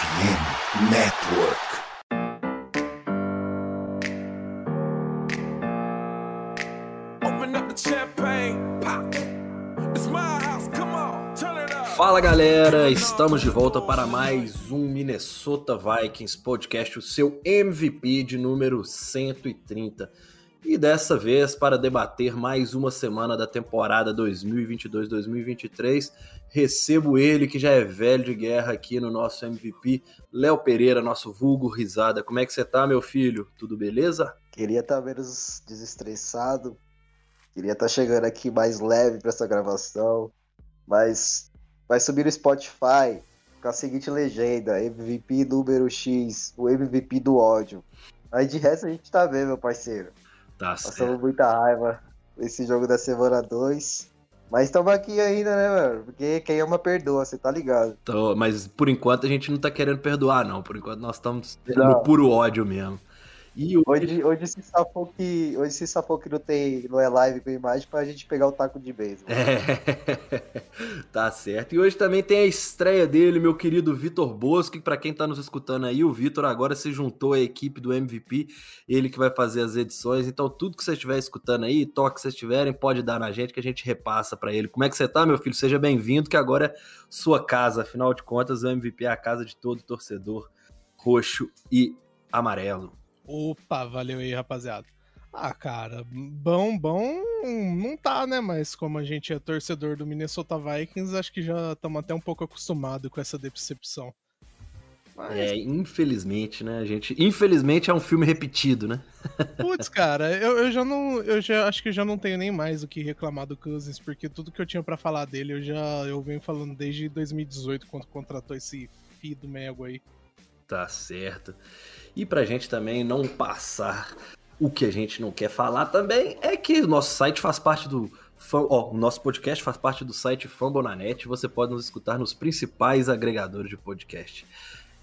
FM Network. Fala galera, estamos de volta para mais um Minnesota Vikings podcast, o seu MVP de número 130. E dessa vez, para debater mais uma semana da temporada 2022-2023, recebo ele que já é velho de guerra aqui no nosso MVP, Léo Pereira, nosso vulgo risada. Como é que você tá, meu filho? Tudo beleza? Queria estar tá menos desestressado, queria estar tá chegando aqui mais leve para essa gravação, mas vai subir no Spotify com a seguinte legenda: MVP número X, o MVP do ódio. Aí de resto a gente tá vendo, meu parceiro. Tá Passamos certo. muita raiva esse jogo da semana 2. Mas estamos aqui ainda, né, mano? Porque quem ama perdoa, você tá ligado. Então, mas por enquanto a gente não tá querendo perdoar, não. Por enquanto nós estamos no puro ódio mesmo. E hoje... hoje, hoje se safou que hoje se safou que não tem não é live com imagem pra gente pegar o taco de beijo. É, tá certo. E hoje também tem a estreia dele, meu querido Vitor Bosco, que para quem tá nos escutando aí, o Vitor agora se juntou à equipe do MVP, ele que vai fazer as edições. Então tudo que você estiver escutando aí, toque que vocês tiverem, pode dar na gente que a gente repassa para ele. Como é que você tá, meu filho? Seja bem-vindo, que agora é sua casa, afinal de contas, o MVP é a casa de todo torcedor roxo e amarelo. Opa, valeu aí, rapaziada. Ah, cara, bom, bom não tá, né? Mas como a gente é torcedor do Minnesota Vikings, acho que já estamos até um pouco acostumado com essa decepção. Mas... É, infelizmente, né? A gente, infelizmente é um filme repetido, né? Putz, cara, eu, eu já não, eu já acho que já não tenho nem mais o que reclamar do Cousins, porque tudo que eu tinha para falar dele, eu já eu venho falando desde 2018 quando contratou esse filho do Mego aí. Tá certo. E para a gente também não passar o que a gente não quer falar também é que o nosso site faz parte do. O nosso podcast faz parte do site Fambonanet. Você pode nos escutar nos principais agregadores de podcast.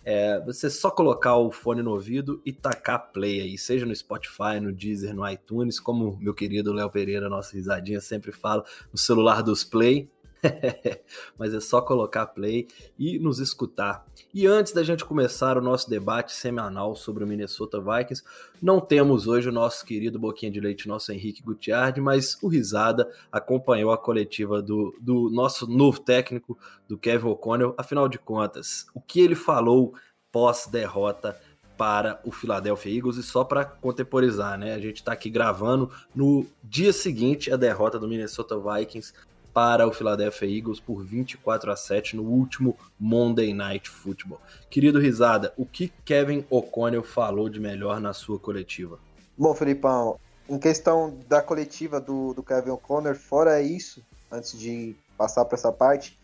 É, você só colocar o fone no ouvido e tacar play aí, seja no Spotify, no Deezer, no iTunes, como meu querido Léo Pereira, nossa risadinha, sempre fala, no celular dos play. Mas é só colocar play e nos escutar. E antes da gente começar o nosso debate semanal sobre o Minnesota Vikings, não temos hoje o nosso querido Boquinha de Leite, nosso Henrique Gutiardi, mas o Risada acompanhou a coletiva do, do nosso novo técnico, do Kevin O'Connell. Afinal de contas, o que ele falou pós-derrota para o Philadelphia Eagles e só para contemporizar, né? A gente está aqui gravando no dia seguinte a derrota do Minnesota Vikings para o Philadelphia Eagles por 24 a 7 no último Monday Night Football. Querido Risada, o que Kevin O'Connell falou de melhor na sua coletiva? Bom, Felipão, em questão da coletiva do, do Kevin O'Connor, fora isso, antes de passar para essa parte,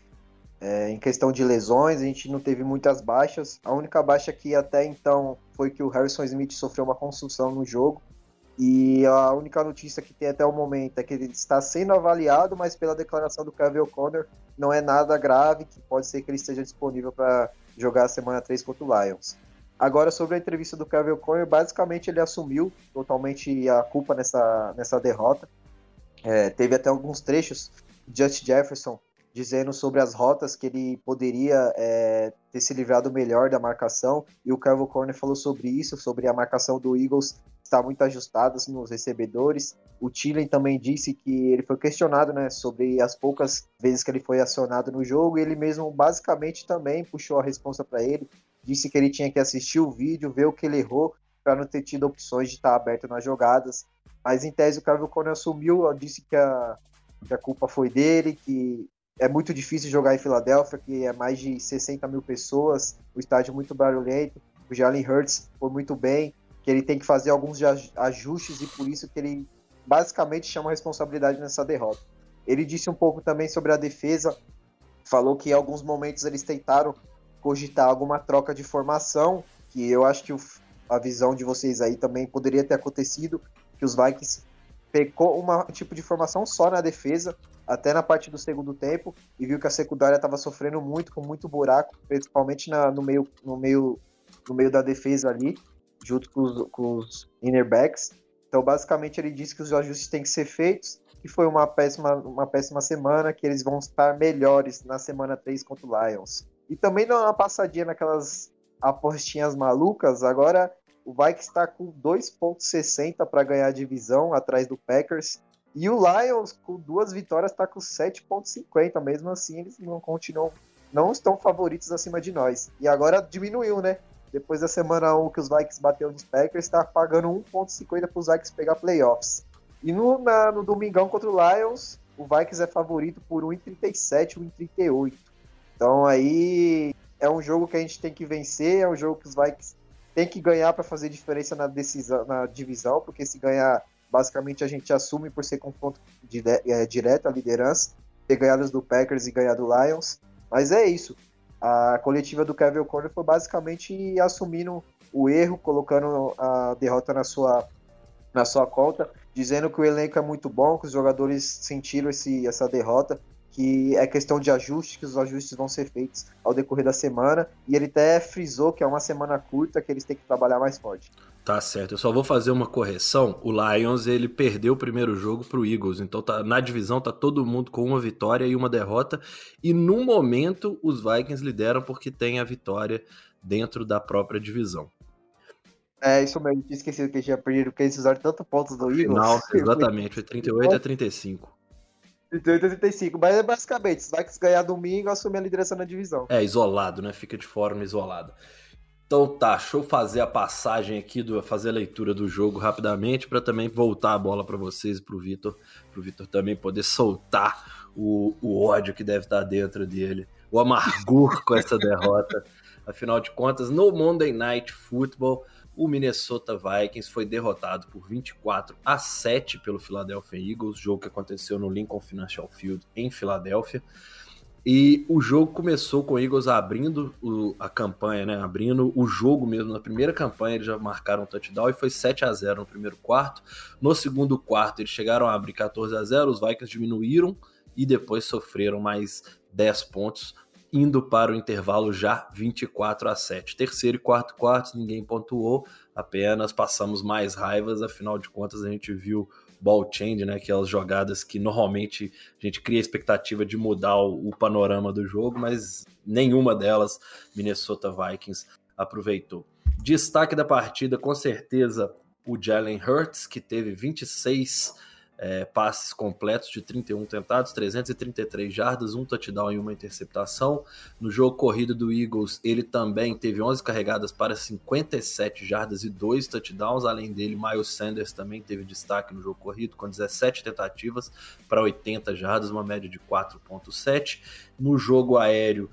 é, em questão de lesões, a gente não teve muitas baixas. A única baixa que até então foi que o Harrison Smith sofreu uma construção no jogo. E a única notícia que tem até o momento é que ele está sendo avaliado, mas pela declaração do Kevin O'Connor, não é nada grave, que pode ser que ele esteja disponível para jogar a semana 3 contra o Lions. Agora, sobre a entrevista do Kevin O'Connor, basicamente ele assumiu totalmente a culpa nessa, nessa derrota. É, teve até alguns trechos de Justin Jefferson dizendo sobre as rotas que ele poderia é, ter se livrado melhor da marcação, e o Kevin O'Connor falou sobre isso, sobre a marcação do Eagles está muito ajustada nos recebedores. O Tillen também disse que ele foi questionado né, sobre as poucas vezes que ele foi acionado no jogo, e ele mesmo basicamente também puxou a resposta para ele, disse que ele tinha que assistir o vídeo, ver o que ele errou, para não ter tido opções de estar aberto nas jogadas. Mas em tese o Kevin O'Connor assumiu, disse que a, que a culpa foi dele, que é muito difícil jogar em Filadélfia, que é mais de 60 mil pessoas, o estádio muito barulhento. O Jalen Hurts foi muito bem, que ele tem que fazer alguns ajustes e por isso que ele basicamente chama a responsabilidade nessa derrota. Ele disse um pouco também sobre a defesa, falou que em alguns momentos eles tentaram cogitar alguma troca de formação, que eu acho que o, a visão de vocês aí também poderia ter acontecido, que os Vikings pecou um tipo de formação só na defesa, até na parte do segundo tempo, e viu que a secundária estava sofrendo muito, com muito buraco, principalmente na, no, meio, no, meio, no meio da defesa ali junto com os, com os inner backs. Então, basicamente, ele disse que os ajustes têm que ser feitos, que foi uma péssima, uma péssima semana, que eles vão estar melhores na semana 3 contra o Lions. E também dá uma passadinha naquelas apostinhas malucas, agora o Vikings está com 2,60 para ganhar a divisão, atrás do Packers. E o Lions, com duas vitórias, está com 7,50. Mesmo assim, eles não continuam, não estão favoritos acima de nós. E agora diminuiu, né? Depois da semana 1 que os Vikings bateu nos Packers, está pagando 1,50 para os Vikings pegar playoffs. E no, na, no domingão contra o Lions, o Vikings é favorito por 1,37, 1,38. Então aí é um jogo que a gente tem que vencer, é um jogo que os Vikings tem que ganhar para fazer diferença na decisão, na divisão, porque se ganhar, basicamente a gente assume por ser confronto dire, é, direto a liderança, ter ganhado do Packers e ganhar do Lions. Mas é isso. A coletiva do Kevin O'Connor foi basicamente assumindo o erro, colocando a derrota na sua, na sua conta, dizendo que o elenco é muito bom, que os jogadores sentiram esse, essa derrota que é questão de ajustes, que os ajustes vão ser feitos ao decorrer da semana, e ele até frisou que é uma semana curta, que eles têm que trabalhar mais forte. Tá certo, eu só vou fazer uma correção. O Lions ele perdeu o primeiro jogo pro Eagles, então tá, na divisão tá todo mundo com uma vitória e uma derrota, e no momento os Vikings lideram porque tem a vitória dentro da própria divisão. É, isso mesmo, tinha esquecido que já perderam, porque eles usaram tanto pontos do Eagles. Não, exatamente, foi 38 a 35. 38 a 35. Mas é basicamente, se vai ganhar domingo, assumir a liderança na divisão. É, isolado, né? Fica de forma isolada. Então tá, deixa eu fazer a passagem aqui, do, fazer a leitura do jogo rapidamente, para também voltar a bola para vocês e pro Vitor, pro Vitor também poder soltar o, o ódio que deve estar dentro dele, o amargor com essa derrota. Afinal de contas, no Monday Night Football, o Minnesota Vikings foi derrotado por 24 a 7 pelo Philadelphia Eagles, jogo que aconteceu no Lincoln Financial Field em Filadélfia. E o jogo começou com o Eagles abrindo o, a campanha, né? Abrindo o jogo mesmo. Na primeira campanha eles já marcaram um touchdown e foi 7 a 0 no primeiro quarto. No segundo quarto eles chegaram a abrir 14 a 0 os Vikings diminuíram e depois sofreram mais 10 pontos indo para o intervalo já 24 a 7. Terceiro e quarto quartos, ninguém pontuou, apenas passamos mais raivas, afinal de contas a gente viu ball change, né, aquelas jogadas que normalmente a gente cria a expectativa de mudar o, o panorama do jogo, mas nenhuma delas Minnesota Vikings aproveitou. Destaque da partida, com certeza, o Jalen Hurts, que teve 26 é, passes completos de 31 tentados, 333 jardas, um touchdown e uma interceptação. No jogo corrido do Eagles, ele também teve 11 carregadas para 57 jardas e dois touchdowns. Além dele, Miles Sanders também teve destaque no jogo corrido, com 17 tentativas para 80 jardas, uma média de 4,7. No jogo aéreo,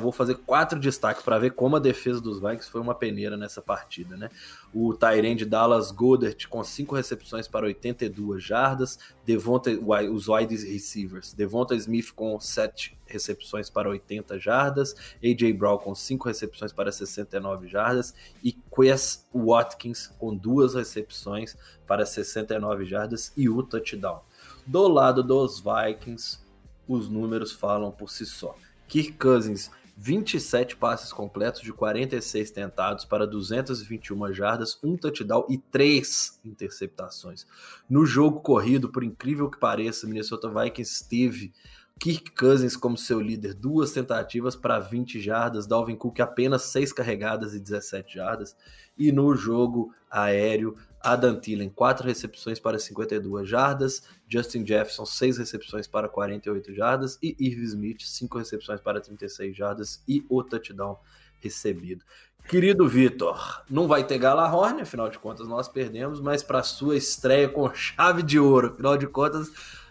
vou fazer quatro destaques para ver como a defesa dos Vikings foi uma peneira nessa partida, né? O Tyrande Dallas Goddard com cinco recepções para 82 jardas, Devonta, os wide receivers, Devonta Smith com sete recepções para 80 jardas, AJ Brown com cinco recepções para 69 jardas e Quest Watkins com duas recepções para 69 jardas e o touchdown. Do lado dos Vikings, os números falam por si só. Kirk Cousins, 27 passes completos de 46 tentados para 221 jardas, um touchdown e três interceptações. No jogo corrido, por incrível que pareça, Minnesota Vikings teve Kirk Cousins como seu líder, duas tentativas para 20 jardas, Dalvin Cook apenas 6 carregadas e 17 jardas. E no jogo aéreo, Adam Thielen, 4 recepções para 52 jardas, Justin Jefferson, 6 recepções para 48 jardas e Irv Smith, 5 recepções para 36 jardas e o touchdown recebido. Querido Vitor, não vai ter Galahorn, afinal de contas nós perdemos, mas para sua estreia com chave de ouro, afinal de contas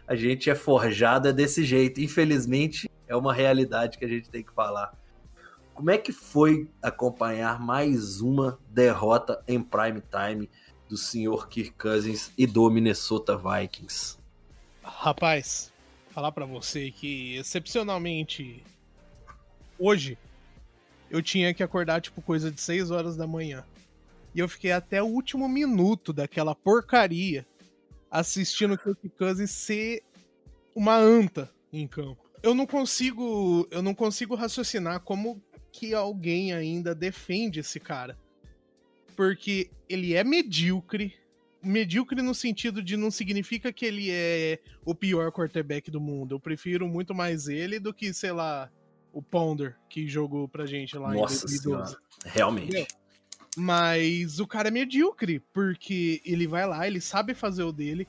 a gente é forjada desse jeito. Infelizmente é uma realidade que a gente tem que falar. Como é que foi acompanhar mais uma derrota em prime time do senhor Kirk Cousins e do Minnesota Vikings. Rapaz, falar para você que excepcionalmente hoje eu tinha que acordar tipo coisa de 6 horas da manhã. E eu fiquei até o último minuto daquela porcaria assistindo o Kirk Cousins ser uma anta em campo. Eu não consigo, eu não consigo raciocinar como que alguém ainda defende esse cara porque ele é medíocre. Medíocre no sentido de não significa que ele é o pior quarterback do mundo. Eu prefiro muito mais ele do que, sei lá, o Ponder, que jogou pra gente lá Nossa em 2012. Senhora. Realmente. Mas o cara é medíocre, porque ele vai lá, ele sabe fazer o dele,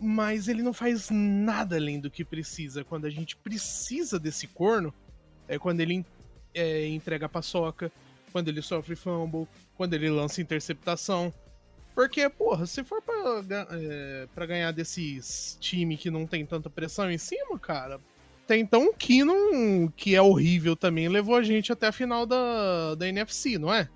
mas ele não faz nada além do que precisa. Quando a gente precisa desse corno, é quando ele é, entrega a paçoca, quando ele sofre fumble, quando ele lança interceptação. Porque, porra, se for pra, é, pra ganhar desses times que não tem tanta pressão em cima, cara, até então o Keenum, que é horrível também, levou a gente até a final da, da NFC, não é?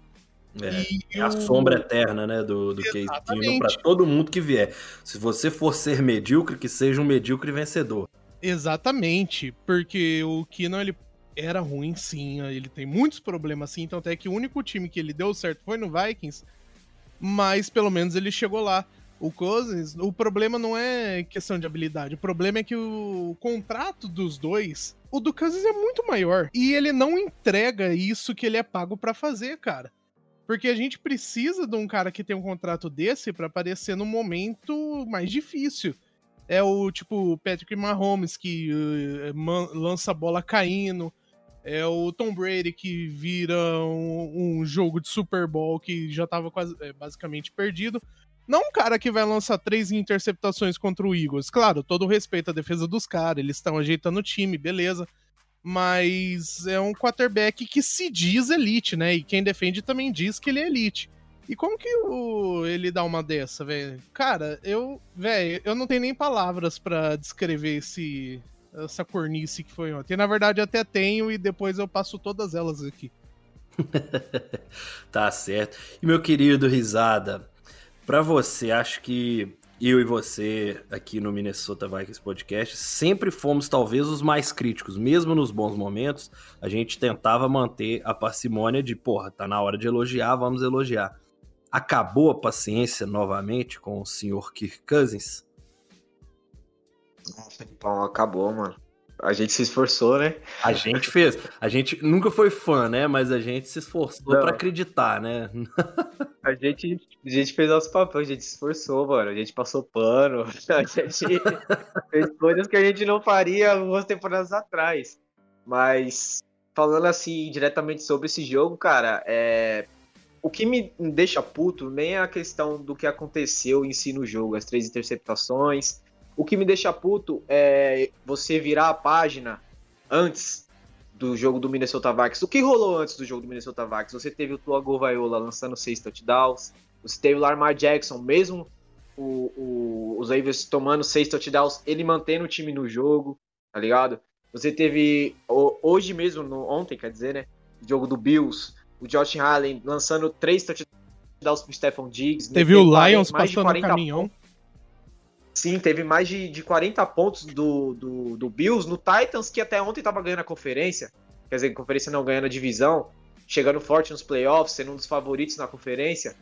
É, é a sombra eterna, né, do, do Case Keenum para todo mundo que vier. Se você for ser medíocre, que seja um medíocre vencedor. Exatamente, porque o Keenum, ele era ruim sim, ele tem muitos problemas sim, então até que o único time que ele deu certo foi no Vikings, mas pelo menos ele chegou lá. O Cousins, o problema não é questão de habilidade, o problema é que o contrato dos dois, o do Cousins é muito maior e ele não entrega isso que ele é pago para fazer, cara. Porque a gente precisa de um cara que tem um contrato desse para aparecer no momento mais difícil. É o tipo Patrick Mahomes que uh, lança a bola caindo. É o Tom Brady que vira um, um jogo de Super Bowl que já tava quase, é, basicamente perdido. Não um cara que vai lançar três interceptações contra o Eagles. Claro, todo respeito à defesa dos caras, eles estão ajeitando o time, beleza. Mas é um quarterback que se diz elite, né? E quem defende também diz que ele é elite. E como que o, ele dá uma dessa, velho? Cara, eu, velho, eu não tenho nem palavras para descrever esse essa cornice que foi ontem. Na verdade, até tenho e depois eu passo todas elas aqui. tá certo. E meu querido Risada, para você, acho que eu e você aqui no Minnesota Vikings Podcast sempre fomos talvez os mais críticos, mesmo nos bons momentos, a gente tentava manter a parcimônia de, porra, tá na hora de elogiar, vamos elogiar. Acabou a paciência novamente com o senhor Kirk Cousins? Nossa, então acabou, mano. A gente se esforçou, né? A gente fez. A gente nunca foi fã, né? Mas a gente se esforçou para acreditar, né? A gente, a gente fez nosso papel, a gente se esforçou, mano. A gente passou pano, a gente fez coisas que a gente não faria algumas temporadas atrás. Mas falando assim diretamente sobre esse jogo, cara, é o que me deixa puto nem é a questão do que aconteceu em si no jogo, as três interceptações, o que me deixa puto é você virar a página antes do jogo do Minnesota Vikings. O que rolou antes do jogo do Minnesota Vikings? Você teve o Tua Govaiola lançando seis touchdowns, você teve o Lamar Jackson, mesmo o, o, os Ravens tomando seis touchdowns, ele mantendo o time no jogo, tá ligado? Você teve hoje mesmo, no, ontem, quer dizer, né? Jogo do Bills, o Josh Allen lançando três touchdowns pro Stephon Diggs. Teve o Lions passando no caminhão. Pontos. Sim, teve mais de, de 40 pontos do, do, do Bills no Titans, que até ontem estava ganhando a conferência. Quer dizer, a conferência não ganhando a divisão, chegando forte nos playoffs, sendo um dos favoritos na conferência,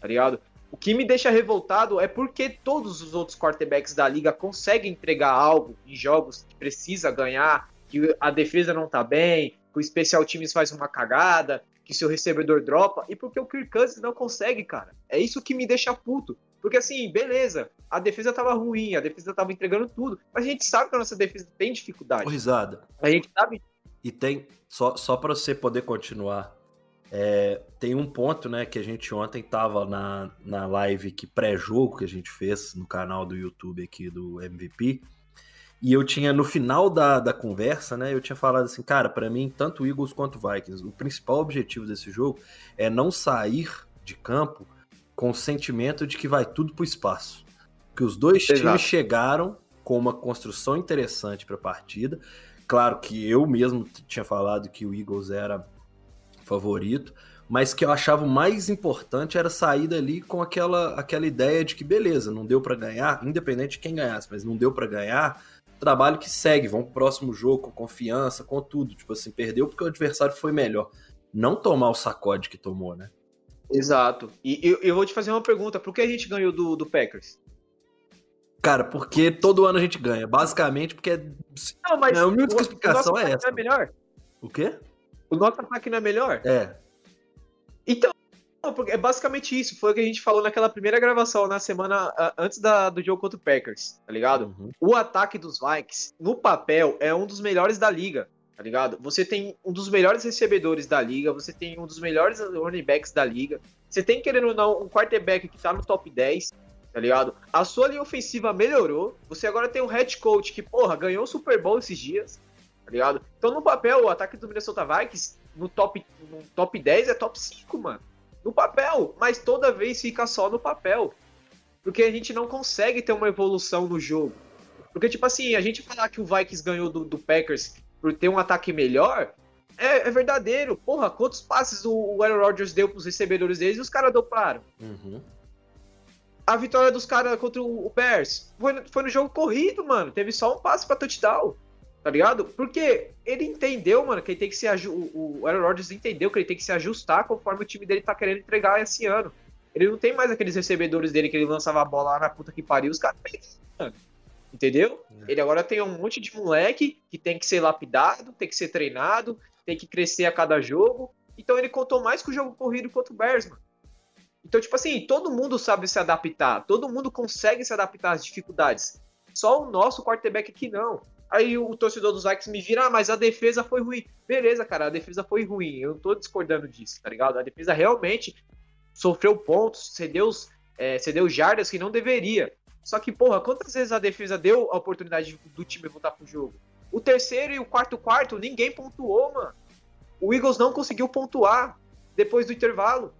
tá ligado? O que me deixa revoltado é porque todos os outros quarterbacks da liga conseguem entregar algo em jogos que precisa ganhar, que a defesa não tá bem, que o especial times faz uma cagada, que seu recebedor dropa, e porque o Kirk Cousins não consegue, cara. É isso que me deixa puto. Porque assim, beleza, a defesa tava ruim, a defesa tava entregando tudo, mas a gente sabe que a nossa defesa tem dificuldade. Risada. A gente sabe. E tem, só, só para você poder continuar, é, tem um ponto, né, que a gente ontem tava na, na live que pré-jogo que a gente fez no canal do YouTube aqui do MVP, e eu tinha, no final da, da conversa, né, eu tinha falado assim, cara, para mim, tanto Eagles quanto Vikings, o principal objetivo desse jogo é não sair de campo com o sentimento de que vai tudo pro espaço. Que os dois Exato. times chegaram com uma construção interessante para a partida. Claro que eu mesmo tinha falado que o Eagles era favorito, mas que eu achava o mais importante era sair dali com aquela, aquela ideia de que beleza, não deu para ganhar, independente de quem ganhasse, mas não deu para ganhar, trabalho que segue, vamos pro próximo jogo com confiança, com tudo, tipo assim, perdeu porque o adversário foi melhor. Não tomar o sacode que tomou, né? Exato. E eu, eu vou te fazer uma pergunta: por que a gente ganhou do, do Packers? Cara, porque todo ano a gente ganha. Basicamente, porque. É não, mas. A única explicação é essa. Não é melhor? O quê? O nosso ataque não é melhor? É. Então, é basicamente isso. Foi o que a gente falou naquela primeira gravação, na semana antes da, do jogo contra o Packers, tá ligado? Uhum. O ataque dos Vikings, no papel, é um dos melhores da liga. Tá ligado? Você tem um dos melhores recebedores da liga, você tem um dos melhores running backs da liga, você tem, querendo ou não, um quarterback que tá no top 10, tá ligado? A sua linha ofensiva melhorou, você agora tem um head coach que, porra, ganhou o Super Bowl esses dias, tá ligado? Então, no papel, o ataque do Minnesota Vikings, no top, no top 10 é top 5, mano. No papel, mas toda vez fica só no papel. Porque a gente não consegue ter uma evolução no jogo. Porque, tipo assim, a gente falar que o Vikings ganhou do, do Packers por ter um ataque melhor, é, é, verdadeiro. Porra, quantos passes o, Aaron Rodgers deu pros recebedores deles e os caras doparam? Uhum. A vitória dos caras contra o, Bears foi, foi no jogo corrido, mano. Teve só um passe pra touchdown. Tá ligado? Porque ele entendeu, mano, que ele tem que se o, o Aaron Rodgers entendeu que ele tem que se ajustar conforme o time dele tá querendo entregar esse ano. Ele não tem mais aqueles recebedores dele que ele lançava a bola lá na puta que pariu, os caras mano. Entendeu? É. Ele agora tem um monte de moleque que tem que ser lapidado, tem que ser treinado, tem que crescer a cada jogo. Então ele contou mais com o jogo corrido contra o Bears, mano. Então, tipo assim, todo mundo sabe se adaptar, todo mundo consegue se adaptar às dificuldades. Só o nosso quarterback aqui não. Aí o torcedor dos Vikings me vira, ah, mas a defesa foi ruim. Beleza, cara, a defesa foi ruim. Eu não tô discordando disso, tá ligado? A defesa realmente sofreu pontos, cedeu, é, cedeu jardas que não deveria. Só que, porra, quantas vezes a defesa deu a oportunidade do time voltar pro jogo? O terceiro e o quarto quarto, ninguém pontuou, mano. O Eagles não conseguiu pontuar depois do intervalo.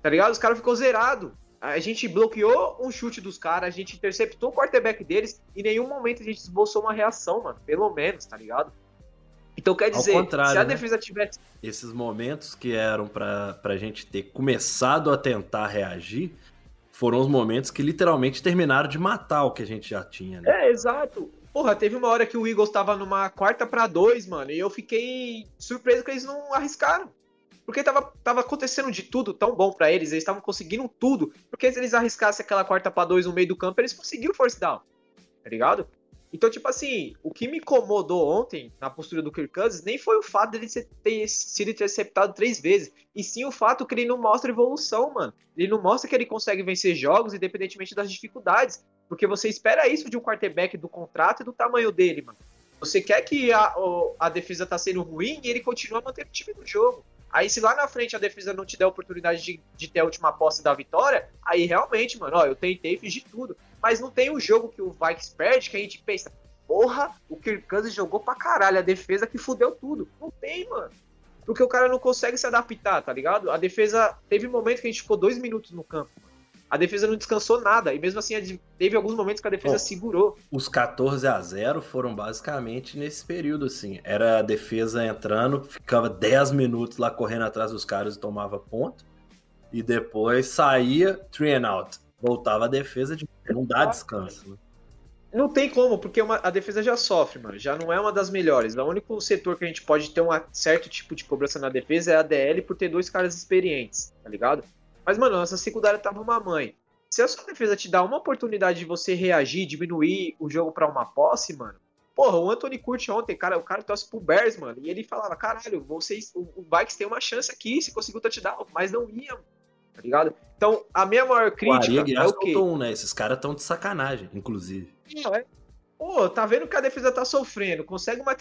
Tá ligado? Os caras ficou zerado. A gente bloqueou um chute dos caras, a gente interceptou o quarterback deles e em nenhum momento a gente esboçou uma reação, mano. Pelo menos, tá ligado? Então quer dizer, se a né? defesa tivesse. Esses momentos que eram pra, pra gente ter começado a tentar reagir foram os momentos que literalmente terminaram de matar o que a gente já tinha, né? É, exato. Porra, teve uma hora que o Eagles tava numa quarta para dois, mano, e eu fiquei surpreso que eles não arriscaram. Porque tava, tava acontecendo de tudo tão bom para eles, eles estavam conseguindo tudo. Porque se eles arriscassem aquela quarta para dois no meio do campo, eles conseguiram force down. Tá ligado? Então, tipo assim, o que me incomodou ontem na postura do Kirk Cousins nem foi o fato dele ter sido interceptado três vezes, e sim o fato que ele não mostra evolução, mano. Ele não mostra que ele consegue vencer jogos independentemente das dificuldades, porque você espera isso de um quarterback do contrato e do tamanho dele, mano. Você quer que a, a defesa tá sendo ruim e ele continua mantendo o time no jogo. Aí, se lá na frente a defesa não te der a oportunidade de, de ter a última posse da vitória, aí realmente, mano, ó, eu tentei, fiz de tudo. Mas não tem um jogo que o Vikings perde que a gente pensa, porra, o Kirk Cousins jogou pra caralho, a defesa que fudeu tudo. Não tem, mano. Porque o cara não consegue se adaptar, tá ligado? A defesa. Teve momento que a gente ficou dois minutos no campo. A defesa não descansou nada. E mesmo assim, teve alguns momentos que a defesa Bom, segurou. Os 14 a 0 foram basicamente nesse período, assim. Era a defesa entrando, ficava 10 minutos lá correndo atrás dos caras e tomava ponto. E depois saía, three and out. Voltava a defesa de. Não dá descanso, né? Não tem como, porque uma, a defesa já sofre, mano. Já não é uma das melhores. O único setor que a gente pode ter um certo tipo de cobrança na defesa é a DL por ter dois caras experientes, tá ligado? Mas, mano, nossa secundária tava uma mãe. Se a sua defesa te dá uma oportunidade de você reagir, diminuir o jogo para uma posse, mano. Porra, o Anthony Curti ontem, cara, o cara torce pro Bears, mano. E ele falava, caralho, vocês, o, o Vikes tem uma chance aqui, se conseguiu touchdown, mas não ia, tá ligado? Então, a minha maior crítica o é o quê? Um, né? Esses caras estão de sacanagem, inclusive. Não, é, Pô, tá vendo que a defesa tá sofrendo, consegue uma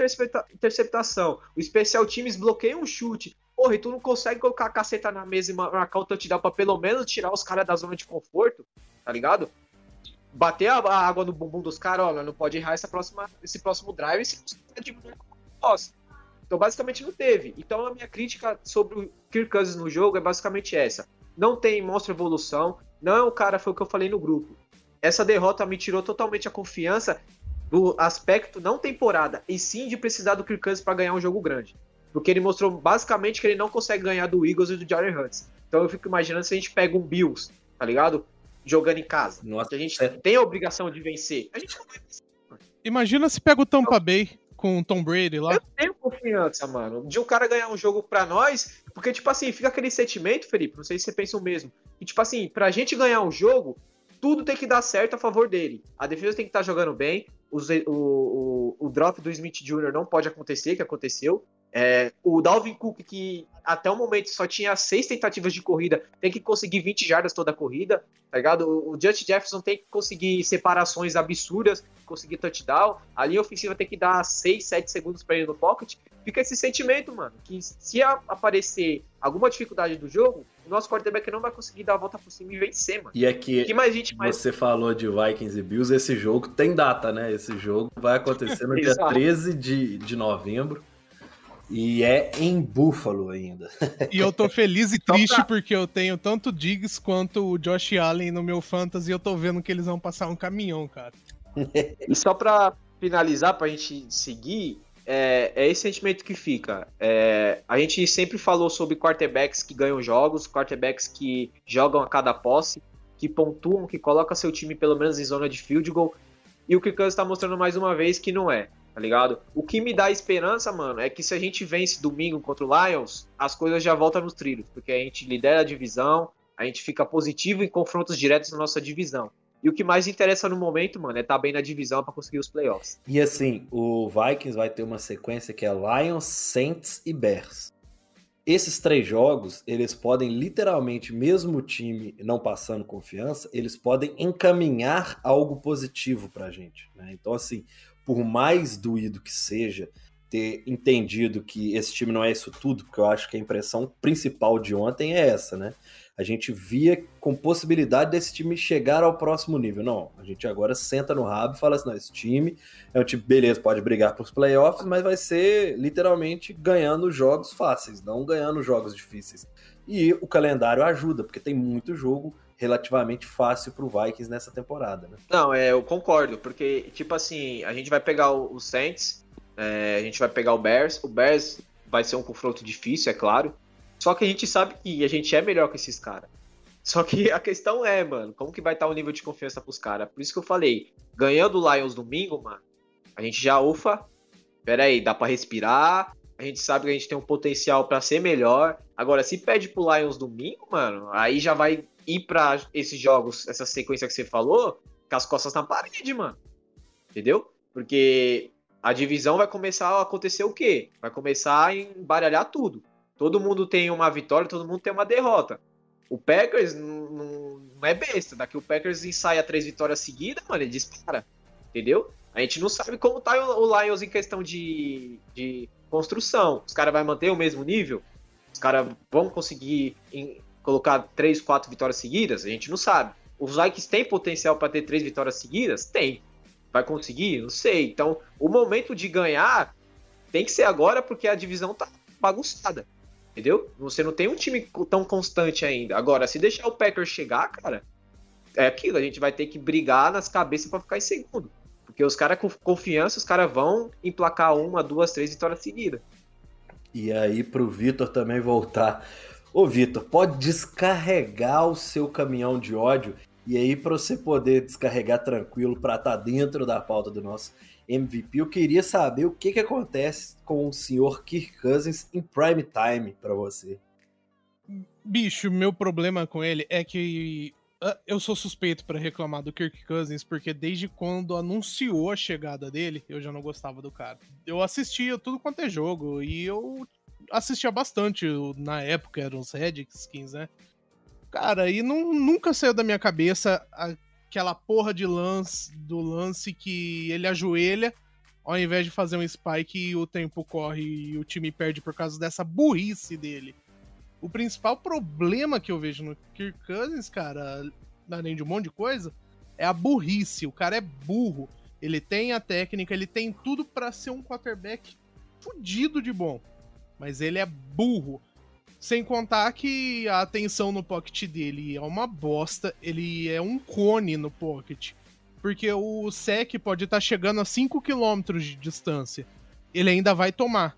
interceptação, o especial times bloqueia um chute. Porra, e tu não consegue colocar a caceta na mesa e marcar o touchdown pra pelo menos tirar os caras da zona de conforto, tá ligado? Bater a, água no bumbum dos caras, ó, não pode errar essa próxima, esse próximo drive se você diminuir a posse. Então, basicamente, não teve. Então, a minha crítica sobre o Kirk Cousins no jogo é basicamente essa. Não tem, mostra evolução. Não é o cara, foi o que eu falei no grupo. Essa derrota me tirou totalmente a confiança do aspecto não temporada, e sim de precisar do Kirk Cousins para ganhar um jogo grande. Porque ele mostrou basicamente que ele não consegue ganhar do Eagles e do Jalen Hurts. Então eu fico imaginando se a gente pega um Bills, tá ligado? Jogando em casa. Nossa, a gente é... tem a obrigação de vencer. A gente não vai vencer. Imagina se pega o Tampa Bay com o Tom Brady lá. Eu tenho confiança, mano, de um cara ganhar um jogo pra nós, porque, tipo assim, fica aquele sentimento, Felipe, não sei se você pensa o mesmo, e, tipo assim, pra gente ganhar um jogo, tudo tem que dar certo a favor dele. A defesa tem que estar tá jogando bem, o, o, o, drop do Smith Jr. não pode acontecer, que aconteceu. É, o Dalvin Cook, que até o momento só tinha seis tentativas de corrida, tem que conseguir 20 jardas toda a corrida, tá ligado? O Justin Jefferson tem que conseguir separações absurdas, conseguir touchdown. A linha ofensiva tem que dar 6, 7 segundos para ele no pocket. Fica esse sentimento, mano, que se aparecer alguma dificuldade do jogo, o nosso quarterback não vai conseguir dar a volta por cima e vencer, mano. E aqui, que mais gente mais... você falou de Vikings e Bills, esse jogo tem data, né? Esse jogo vai acontecer no dia 13 de, de novembro. E é em Buffalo ainda. E eu tô feliz e triste pra... porque eu tenho tanto Diggs quanto o Josh Allen no meu fantasy e eu tô vendo que eles vão passar um caminhão, cara. e só pra finalizar, pra gente seguir, é, é esse sentimento que fica. É, a gente sempre falou sobre quarterbacks que ganham jogos, quarterbacks que jogam a cada posse, que pontuam, que colocam seu time pelo menos em zona de field goal. E o Kirk está mostrando mais uma vez que não é tá ligado? O que me dá esperança, mano, é que se a gente vence domingo contra o Lions, as coisas já voltam nos trilhos, porque a gente lidera a divisão, a gente fica positivo em confrontos diretos na nossa divisão. E o que mais interessa no momento, mano, é estar tá bem na divisão para conseguir os playoffs. E assim, o Vikings vai ter uma sequência que é Lions, Saints e Bears. Esses três jogos, eles podem literalmente, mesmo o time não passando confiança, eles podem encaminhar algo positivo pra gente. Né? Então, assim, por mais doído que seja, ter entendido que esse time não é isso tudo, porque eu acho que a impressão principal de ontem é essa, né? A gente via com possibilidade desse time chegar ao próximo nível. Não, a gente agora senta no rabo e fala assim: não, esse time é um time, beleza, pode brigar para os playoffs, mas vai ser literalmente ganhando jogos fáceis, não ganhando jogos difíceis. E o calendário ajuda, porque tem muito jogo relativamente fácil pro Vikings nessa temporada, né? Não, é, eu concordo, porque, tipo assim, a gente vai pegar o Saints, é, a gente vai pegar o Bears, o Bears vai ser um confronto difícil, é claro, só que a gente sabe que a gente é melhor que esses caras. Só que a questão é, mano, como que vai estar o nível de confiança pros caras? Por isso que eu falei, ganhando o Lions domingo, mano, a gente já, ufa, pera aí, dá para respirar, a gente sabe que a gente tem um potencial para ser melhor. Agora, se pede pro Lions domingo, mano, aí já vai ir para esses jogos, essa sequência que você falou, com as costas na parede, mano. Entendeu? Porque a divisão vai começar a acontecer o quê? Vai começar a embaralhar tudo. Todo mundo tem uma vitória, todo mundo tem uma derrota. O Packers não, não é besta. Daqui o Packers ensaia três vitórias seguidas, mano, ele dispara. Entendeu? A gente não sabe como tá o Lions em questão de, de construção. Os caras vão manter o mesmo nível? Os caras vão conseguir colocar três, quatro vitórias seguidas? A gente não sabe. Os Vikings têm potencial para ter três vitórias seguidas? Tem. Vai conseguir? Não sei. Então, o momento de ganhar tem que ser agora porque a divisão tá bagunçada. Entendeu? Você não tem um time tão constante ainda. Agora, se deixar o Packers chegar, cara, é aquilo. A gente vai ter que brigar nas cabeças para ficar em segundo. Porque os caras com confiança, os caras vão emplacar uma, duas, três vitórias seguidas. E aí, pro Vitor também voltar Ô, Vitor, pode descarregar o seu caminhão de ódio e aí para você poder descarregar tranquilo para estar tá dentro da pauta do nosso MVP, eu queria saber o que, que acontece com o senhor Kirk Cousins em prime time para você. Bicho, meu problema com ele é que ah, eu sou suspeito para reclamar do Kirk Cousins, porque desde quando anunciou a chegada dele, eu já não gostava do cara. Eu assistia tudo quanto é jogo e eu assistia bastante, na época eram os Redskins, né? Cara, e não, nunca saiu da minha cabeça aquela porra de lance, do lance que ele ajoelha, ao invés de fazer um spike, o tempo corre e o time perde por causa dessa burrice dele. O principal problema que eu vejo no Kirk Cousins, cara, além de um monte de coisa, é a burrice. O cara é burro. Ele tem a técnica, ele tem tudo para ser um quarterback fudido de bom mas ele é burro. Sem contar que a atenção no pocket dele é uma bosta, ele é um cone no pocket. Porque o sec pode estar tá chegando a 5 km de distância. Ele ainda vai tomar.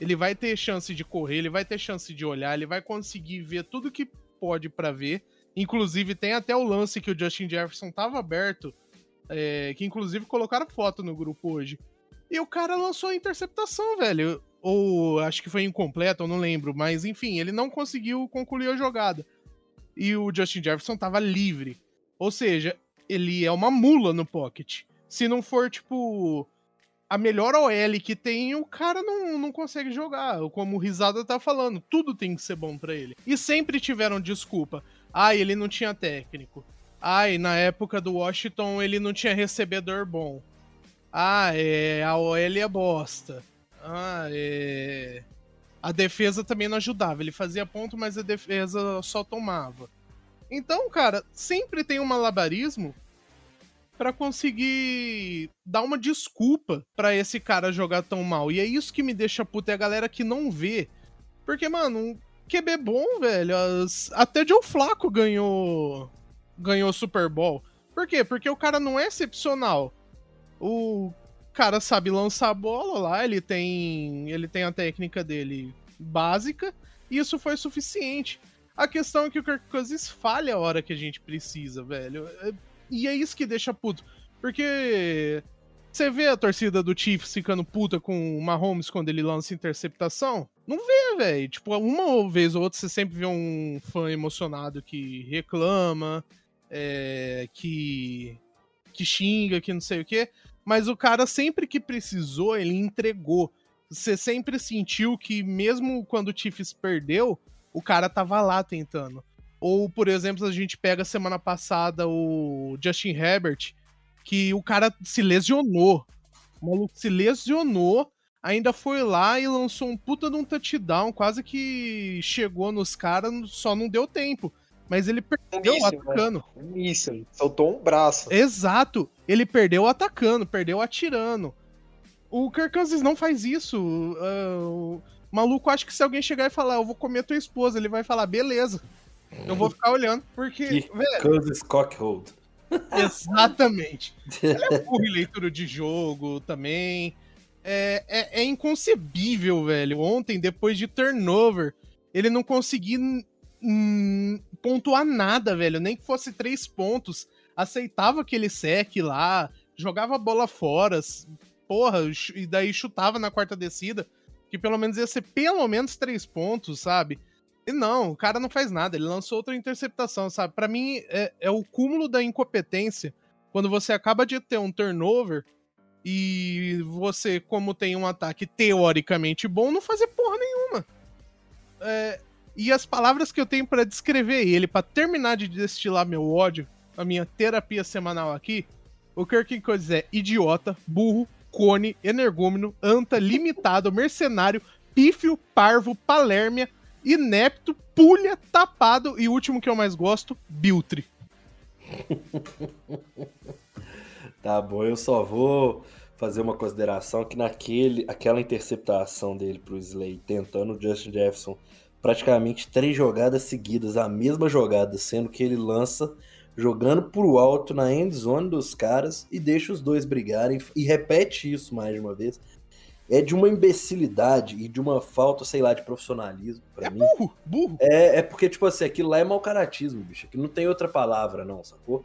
Ele vai ter chance de correr, ele vai ter chance de olhar, ele vai conseguir ver tudo que pode para ver. Inclusive, tem até o lance que o Justin Jefferson tava aberto, é, que inclusive colocaram foto no grupo hoje. E o cara lançou a interceptação, velho ou acho que foi incompleto, eu não lembro, mas enfim, ele não conseguiu concluir a jogada. E o Justin Jefferson tava livre. Ou seja, ele é uma mula no pocket. Se não for, tipo, a melhor OL que tem, o cara não, não consegue jogar. Como o Risada tá falando, tudo tem que ser bom para ele. E sempre tiveram desculpa. Ai, ele não tinha técnico. Ai, na época do Washington ele não tinha recebedor bom. Ah, é, a OL é bosta. Ah, é. A defesa também não ajudava. Ele fazia ponto, mas a defesa só tomava. Então, cara, sempre tem um malabarismo para conseguir dar uma desculpa para esse cara jogar tão mal. E é isso que me deixa puta, é a galera que não vê. Porque, mano, um QB bom, velho. Até Joe Flaco ganhou ganhou Super Bowl. Por quê? Porque o cara não é excepcional. O cara sabe lançar a bola lá, ele tem, ele tem a técnica dele básica, e isso foi suficiente. A questão é que o Kirk Cousins falha a hora que a gente precisa, velho. É, e é isso que deixa puto. Porque você vê a torcida do Chiefs ficando puta com o Mahomes quando ele lança interceptação? Não vê, velho. Tipo, uma vez ou outra você sempre vê um fã emocionado que reclama, é, que, que xinga, que não sei o quê. Mas o cara, sempre que precisou, ele entregou. Você sempre sentiu que, mesmo quando o Chiefs perdeu, o cara tava lá tentando. Ou, por exemplo, a gente pega semana passada o Justin Herbert, que o cara se lesionou. O maluco se lesionou, ainda foi lá e lançou um puta de um touchdown, quase que chegou nos caras, só não deu tempo. Mas ele perdeu um atacando. Isso, soltou um braço. Exato. Ele perdeu atacando, perdeu atirando. O Kirk Cousins não faz isso. Uh, o maluco acha que se alguém chegar e falar, eu vou comer tua esposa, ele vai falar, beleza. Eu vou ficar olhando, porque. Cousins cockhold. Exatamente. Ele é burro em leitura de jogo também. É, é, é, inconcebível, velho. Ontem, depois de turnover, ele não conseguir pontuar nada, velho. Nem que fosse três pontos. Aceitava aquele sec lá, jogava a bola fora, porra, e daí chutava na quarta descida, que pelo menos ia ser pelo menos três pontos, sabe? E não, o cara não faz nada, ele lançou outra interceptação, sabe? Para mim é, é o cúmulo da incompetência quando você acaba de ter um turnover e você, como tem um ataque teoricamente bom, não fazer porra nenhuma. É, e as palavras que eu tenho para descrever ele, para terminar de destilar meu ódio, a minha terapia semanal aqui, o Kirk Cousins é idiota, burro, cone, energúmeno, anta, limitado, mercenário, pífio, parvo, palérmia, inepto, pulha, tapado e o último que eu mais gosto, biltre. tá bom, eu só vou fazer uma consideração que naquele aquela interceptação dele pro Slay tentando o Justin Jefferson praticamente três jogadas seguidas, a mesma jogada, sendo que ele lança jogando pro alto na end zone dos caras e deixa os dois brigarem e repete isso mais de uma vez. É de uma imbecilidade e de uma falta, sei lá, de profissionalismo para é mim. Burro, burro. É, é porque, tipo assim, aquilo lá é mau caratismo, bicho. Aqui não tem outra palavra, não, sacou?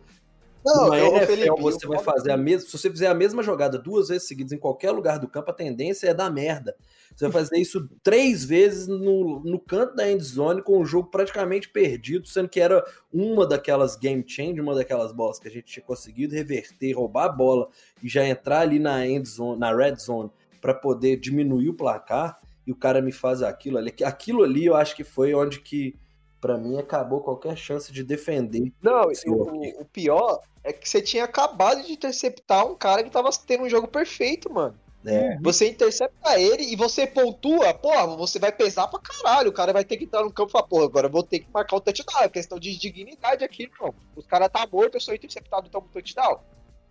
Não, Na eu, NFL, Felipe, você vai fazer a mesma. Se você fizer a mesma jogada duas vezes seguidas em qualquer lugar do campo, a tendência é dar merda. Você vai fazer isso três vezes no, no canto da end zone com o jogo praticamente perdido, sendo que era uma daquelas game change, uma daquelas bolas que a gente tinha conseguido reverter, roubar a bola e já entrar ali na end zone, na red zone, para poder diminuir o placar. E o cara me faz aquilo ali. Aquilo ali eu acho que foi onde que para mim acabou qualquer chance de defender. Não, o, o, pior é que você tinha acabado de interceptar um cara que tava tendo um jogo perfeito, mano. É. Você intercepta ele e você pontua, porra, você vai pesar pra caralho. O cara vai ter que entrar no campo e falar, porra, agora eu vou ter que marcar o touchdown. É questão de dignidade aqui, irmão. Os caras tá morto, eu sou interceptado, então touchdown.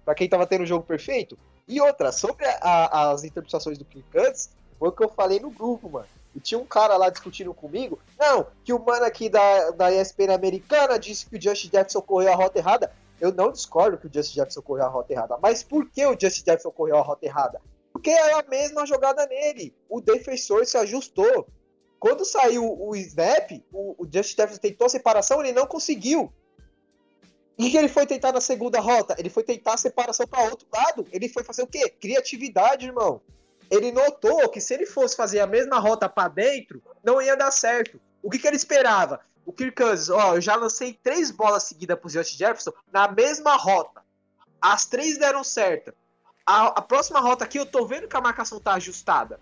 Pra quem tava tendo o jogo perfeito. E outra, sobre a, as interceptações do Kirk foi o que eu falei no grupo, mano. E tinha um cara lá discutindo comigo. Não, que o mano aqui da, da ESPN americana disse que o Justin Jefferson correu a rota errada. Eu não discordo que o Justin Jefferson correu a rota errada. Mas por que o Justin Jefferson correu a rota errada? Porque era a mesma jogada nele. O defensor se ajustou. Quando saiu o snap, o, o Justin Jefferson tentou a separação, ele não conseguiu. E que ele foi tentar na segunda rota? Ele foi tentar a separação para outro lado. Ele foi fazer o quê? Criatividade, irmão ele notou que se ele fosse fazer a mesma rota para dentro, não ia dar certo. O que, que ele esperava? O Kirk Cousins, ó, eu já lancei três bolas seguidas pro Justin Jefferson na mesma rota. As três deram certo. A, a próxima rota aqui eu tô vendo que a marcação tá ajustada.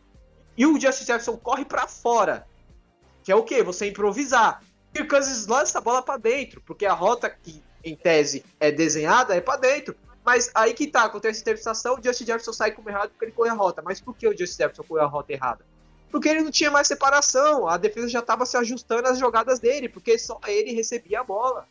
E o Justin Jefferson corre para fora. Que é o quê? Você improvisar. E o Kansas lança a bola para dentro, porque a rota que em tese é desenhada é para dentro. Mas aí que tá, acontece a interpretação, o Justin Jefferson sai como errado porque ele corre a rota. Mas por que o Justin Jefferson correu a rota errada? Porque ele não tinha mais separação, a defesa já estava se ajustando às jogadas dele, porque só ele recebia a bola.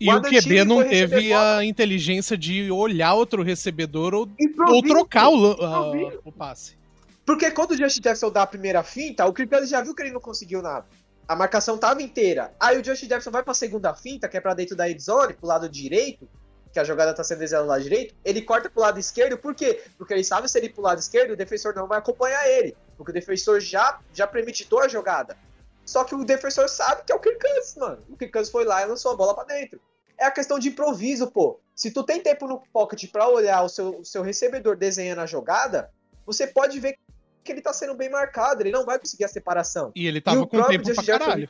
E o QB não teve a inteligência de olhar outro recebedor ou, ou trocar o, uh, o passe. Porque quando o Justin Jefferson dá a primeira finta, o Kirk já viu que ele não conseguiu nada. A marcação tava inteira. Aí o Justin Jefferson vai pra segunda finta, que é pra dentro da endzone, pro lado direito, que a jogada tá sendo desenhada lado direito, ele corta pro lado esquerdo, por quê? Porque ele sabe se ele ir pro lado esquerdo, o defensor não vai acompanhar ele. Porque o defensor já, já premeditou a jogada. Só que o defensor sabe que é o Kirk Cousins, mano. O Kirk Cousins foi lá e lançou a bola para dentro. É a questão de improviso, pô. Se tu tem tempo no pocket para olhar o seu, o seu recebedor desenhando a jogada, você pode ver que ele tá sendo bem marcado, ele não vai conseguir a separação. E ele tava e com tempo Justin pra caralho.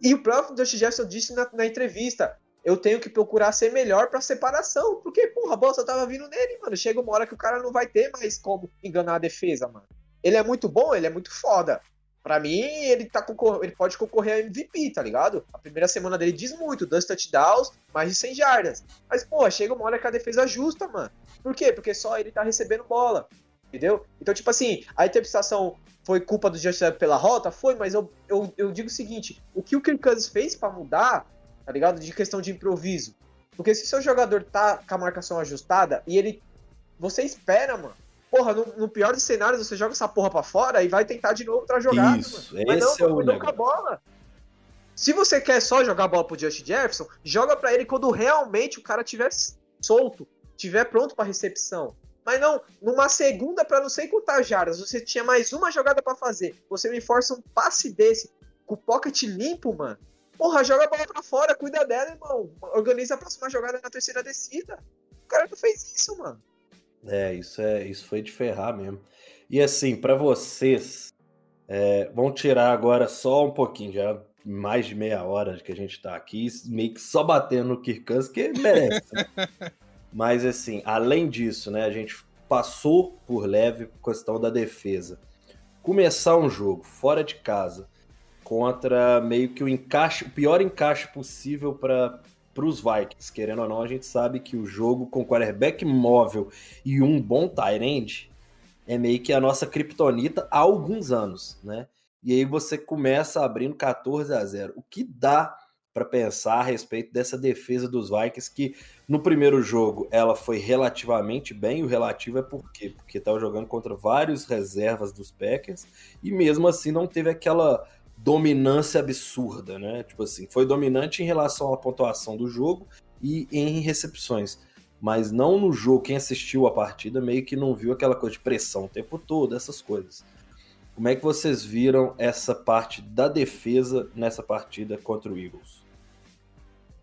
E o próprio Justin Jefferson disse na, na, entrevista, eu tenho que procurar ser melhor pra separação, porque, porra, a bola só tava vindo nele, mano. Chega uma hora que o cara não vai ter mais como enganar a defesa, mano. Ele é muito bom, ele é muito foda. Pra mim, ele, tá ele pode concorrer a MVP, tá ligado? A primeira semana dele diz muito, dois touchdowns, mais de 100 jardas. Mas, pô, chega uma hora que a defesa ajusta, mano. Por quê? Porque só ele tá recebendo bola, entendeu? Então, tipo assim, a interpretação foi culpa do Justin pela rota? Foi, mas eu, eu, eu digo o seguinte, o que o Kirk Cousins fez para mudar, tá ligado? De questão de improviso. Porque se seu jogador tá com a marcação ajustada e ele... Você espera, mano porra, no, no, pior dos cenários, você joga essa porra pra fora e vai tentar de novo outra jogada. Isso, mano. Mas não, é o não com a bola. Se você quer só jogar a bola pro Justin Jefferson, joga para ele quando realmente o cara tiver solto, tiver pronto para recepção. Mas não, numa segunda para não sei quantas jardas, você tinha mais uma jogada para fazer. Você me força um passe desse com o pocket limpo, mano. Porra, joga a bola pra fora, cuida dela, irmão. Organiza a próxima jogada na terceira descida. O cara não fez isso, mano. É, isso é, isso foi de ferrar mesmo. E assim, para vocês, é, vamos tirar agora só um pouquinho, já mais de meia hora que a gente tá aqui, meio que só batendo no Kirkans, que merece. Mas assim, além disso, né, a gente passou por leve questão da defesa. Começar um jogo fora de casa contra meio que o encaixe, o pior encaixe possível para para os Vikings. Querendo ou não, a gente sabe que o jogo com quarterback móvel e um bom tight end é meio que a nossa criptonita há alguns anos, né? E aí você começa abrindo 14 a 0. O que dá para pensar a respeito dessa defesa dos Vikings que no primeiro jogo ela foi relativamente bem, o relativo é por quê? Porque estava jogando contra vários reservas dos Packers e mesmo assim não teve aquela dominância absurda, né? Tipo assim, foi dominante em relação à pontuação do jogo e em recepções. Mas não no jogo, quem assistiu a partida meio que não viu aquela coisa de pressão o tempo todo, essas coisas. Como é que vocês viram essa parte da defesa nessa partida contra o Eagles?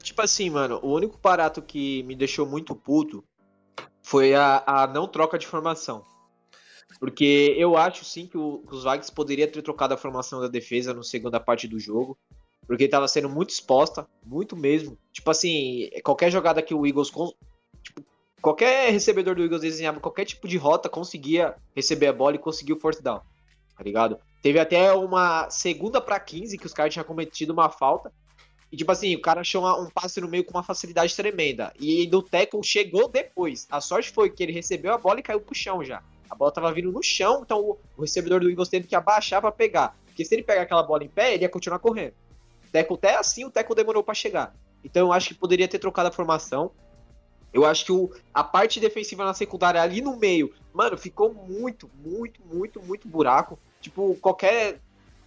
Tipo assim, mano, o único barato que me deixou muito puto foi a, a não troca de formação. Porque eu acho sim que, o, que os Vikings poderiam ter trocado a formação da defesa na segunda parte do jogo. Porque estava sendo muito exposta, muito mesmo. Tipo assim, qualquer jogada que o Eagles. Tipo, qualquer recebedor do Eagles desenhava qualquer tipo de rota, conseguia receber a bola e conseguir o force down. Tá ligado? Teve até uma segunda para 15 que os caras tinham cometido uma falta. E, tipo assim, o cara achou um passe no meio com uma facilidade tremenda. E do tackle chegou depois. A sorte foi que ele recebeu a bola e caiu pro chão já. A bola tava vindo no chão, então o, o recebedor do Eagles teve que abaixar para pegar. Porque se ele pegar aquela bola em pé, ele ia continuar correndo. Teco até assim, o Teco demorou para chegar. Então eu acho que poderia ter trocado a formação. Eu acho que o, a parte defensiva na secundária ali no meio, mano, ficou muito, muito, muito, muito buraco. Tipo, qualquer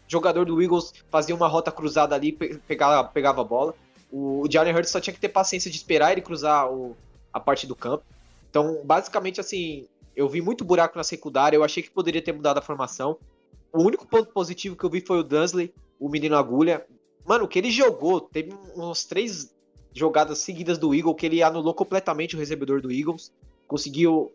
jogador do Eagles fazia uma rota cruzada ali, pegava, pegava a bola. O, o Jalen Hurts só tinha que ter paciência de esperar ele cruzar o, a parte do campo. Então, basicamente, assim, eu vi muito buraco na secundária, eu achei que poderia ter mudado a formação. O único ponto positivo que eu vi foi o Dunsley, o menino agulha. Mano, o que ele jogou, teve uns três jogadas seguidas do Eagle que ele anulou completamente o recebedor do Eagles. Conseguiu.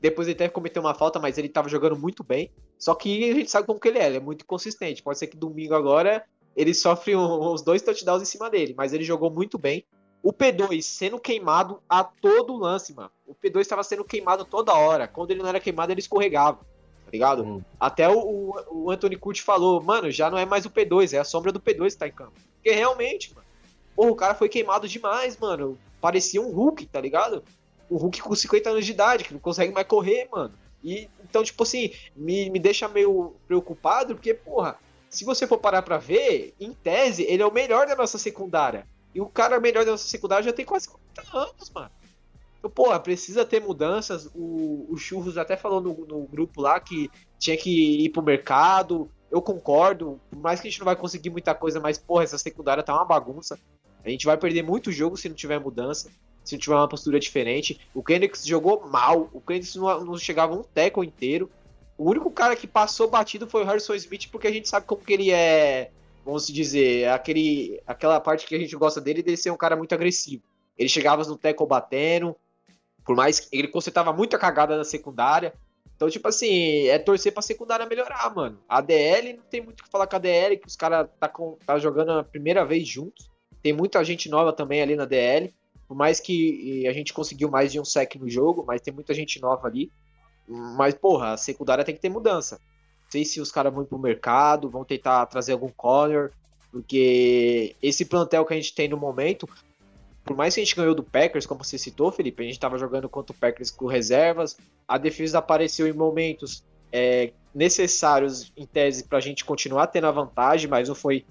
Depois ele até cometeu uma falta, mas ele tava jogando muito bem. Só que a gente sabe como que ele é, ele é muito consistente. Pode ser que domingo agora ele sofre uns dois touchdowns em cima dele, mas ele jogou muito bem. O P2 sendo queimado a todo lance, mano. O P2 estava sendo queimado toda hora. Quando ele não era queimado, ele escorregava. Tá ligado? Hum. Até o, o, o Anthony Curti falou, mano, já não é mais o P2, é a sombra do P2 que tá em campo. Porque realmente, mano. Porra, o cara foi queimado demais, mano. Parecia um Hulk, tá ligado? Um Hulk com 50 anos de idade, que não consegue mais correr, mano. E então, tipo assim, me, me deixa meio preocupado, porque, porra, se você for parar pra ver, em tese, ele é o melhor da nossa secundária. E o cara melhor da nossa secundária já tem quase 40 anos, mano. Então, porra, precisa ter mudanças. O, o Churros até falou no, no grupo lá que tinha que ir pro mercado. Eu concordo, por mais que a gente não vai conseguir muita coisa, mas, porra, essa secundária tá uma bagunça. A gente vai perder muito jogo se não tiver mudança, se não tiver uma postura diferente. O Kendricks jogou mal, o Kendricks não, não chegava um teco inteiro. O único cara que passou batido foi o Harrison Smith, porque a gente sabe como que ele é, vamos dizer, aquele, aquela parte que a gente gosta dele, dele ser um cara muito agressivo. Ele chegava no teco batendo, por mais que ele consertava muito a cagada da secundária. Então, tipo assim, é torcer pra secundária melhorar, mano. A DL não tem muito o que falar com a DL, que os caras tá, tá jogando a primeira vez juntos. Tem muita gente nova também ali na DL. Por mais que a gente conseguiu mais de um sec no jogo, mas tem muita gente nova ali. Mas, porra, a secundária tem que ter mudança. Sei se os caras vão ir pro mercado, vão tentar trazer algum corner, porque esse plantel que a gente tem no momento, por mais que a gente ganhou do Packers, como você citou, Felipe, a gente tava jogando contra o Packers com reservas, a defesa apareceu em momentos é, necessários, em tese, pra gente continuar tendo a vantagem, mas não foi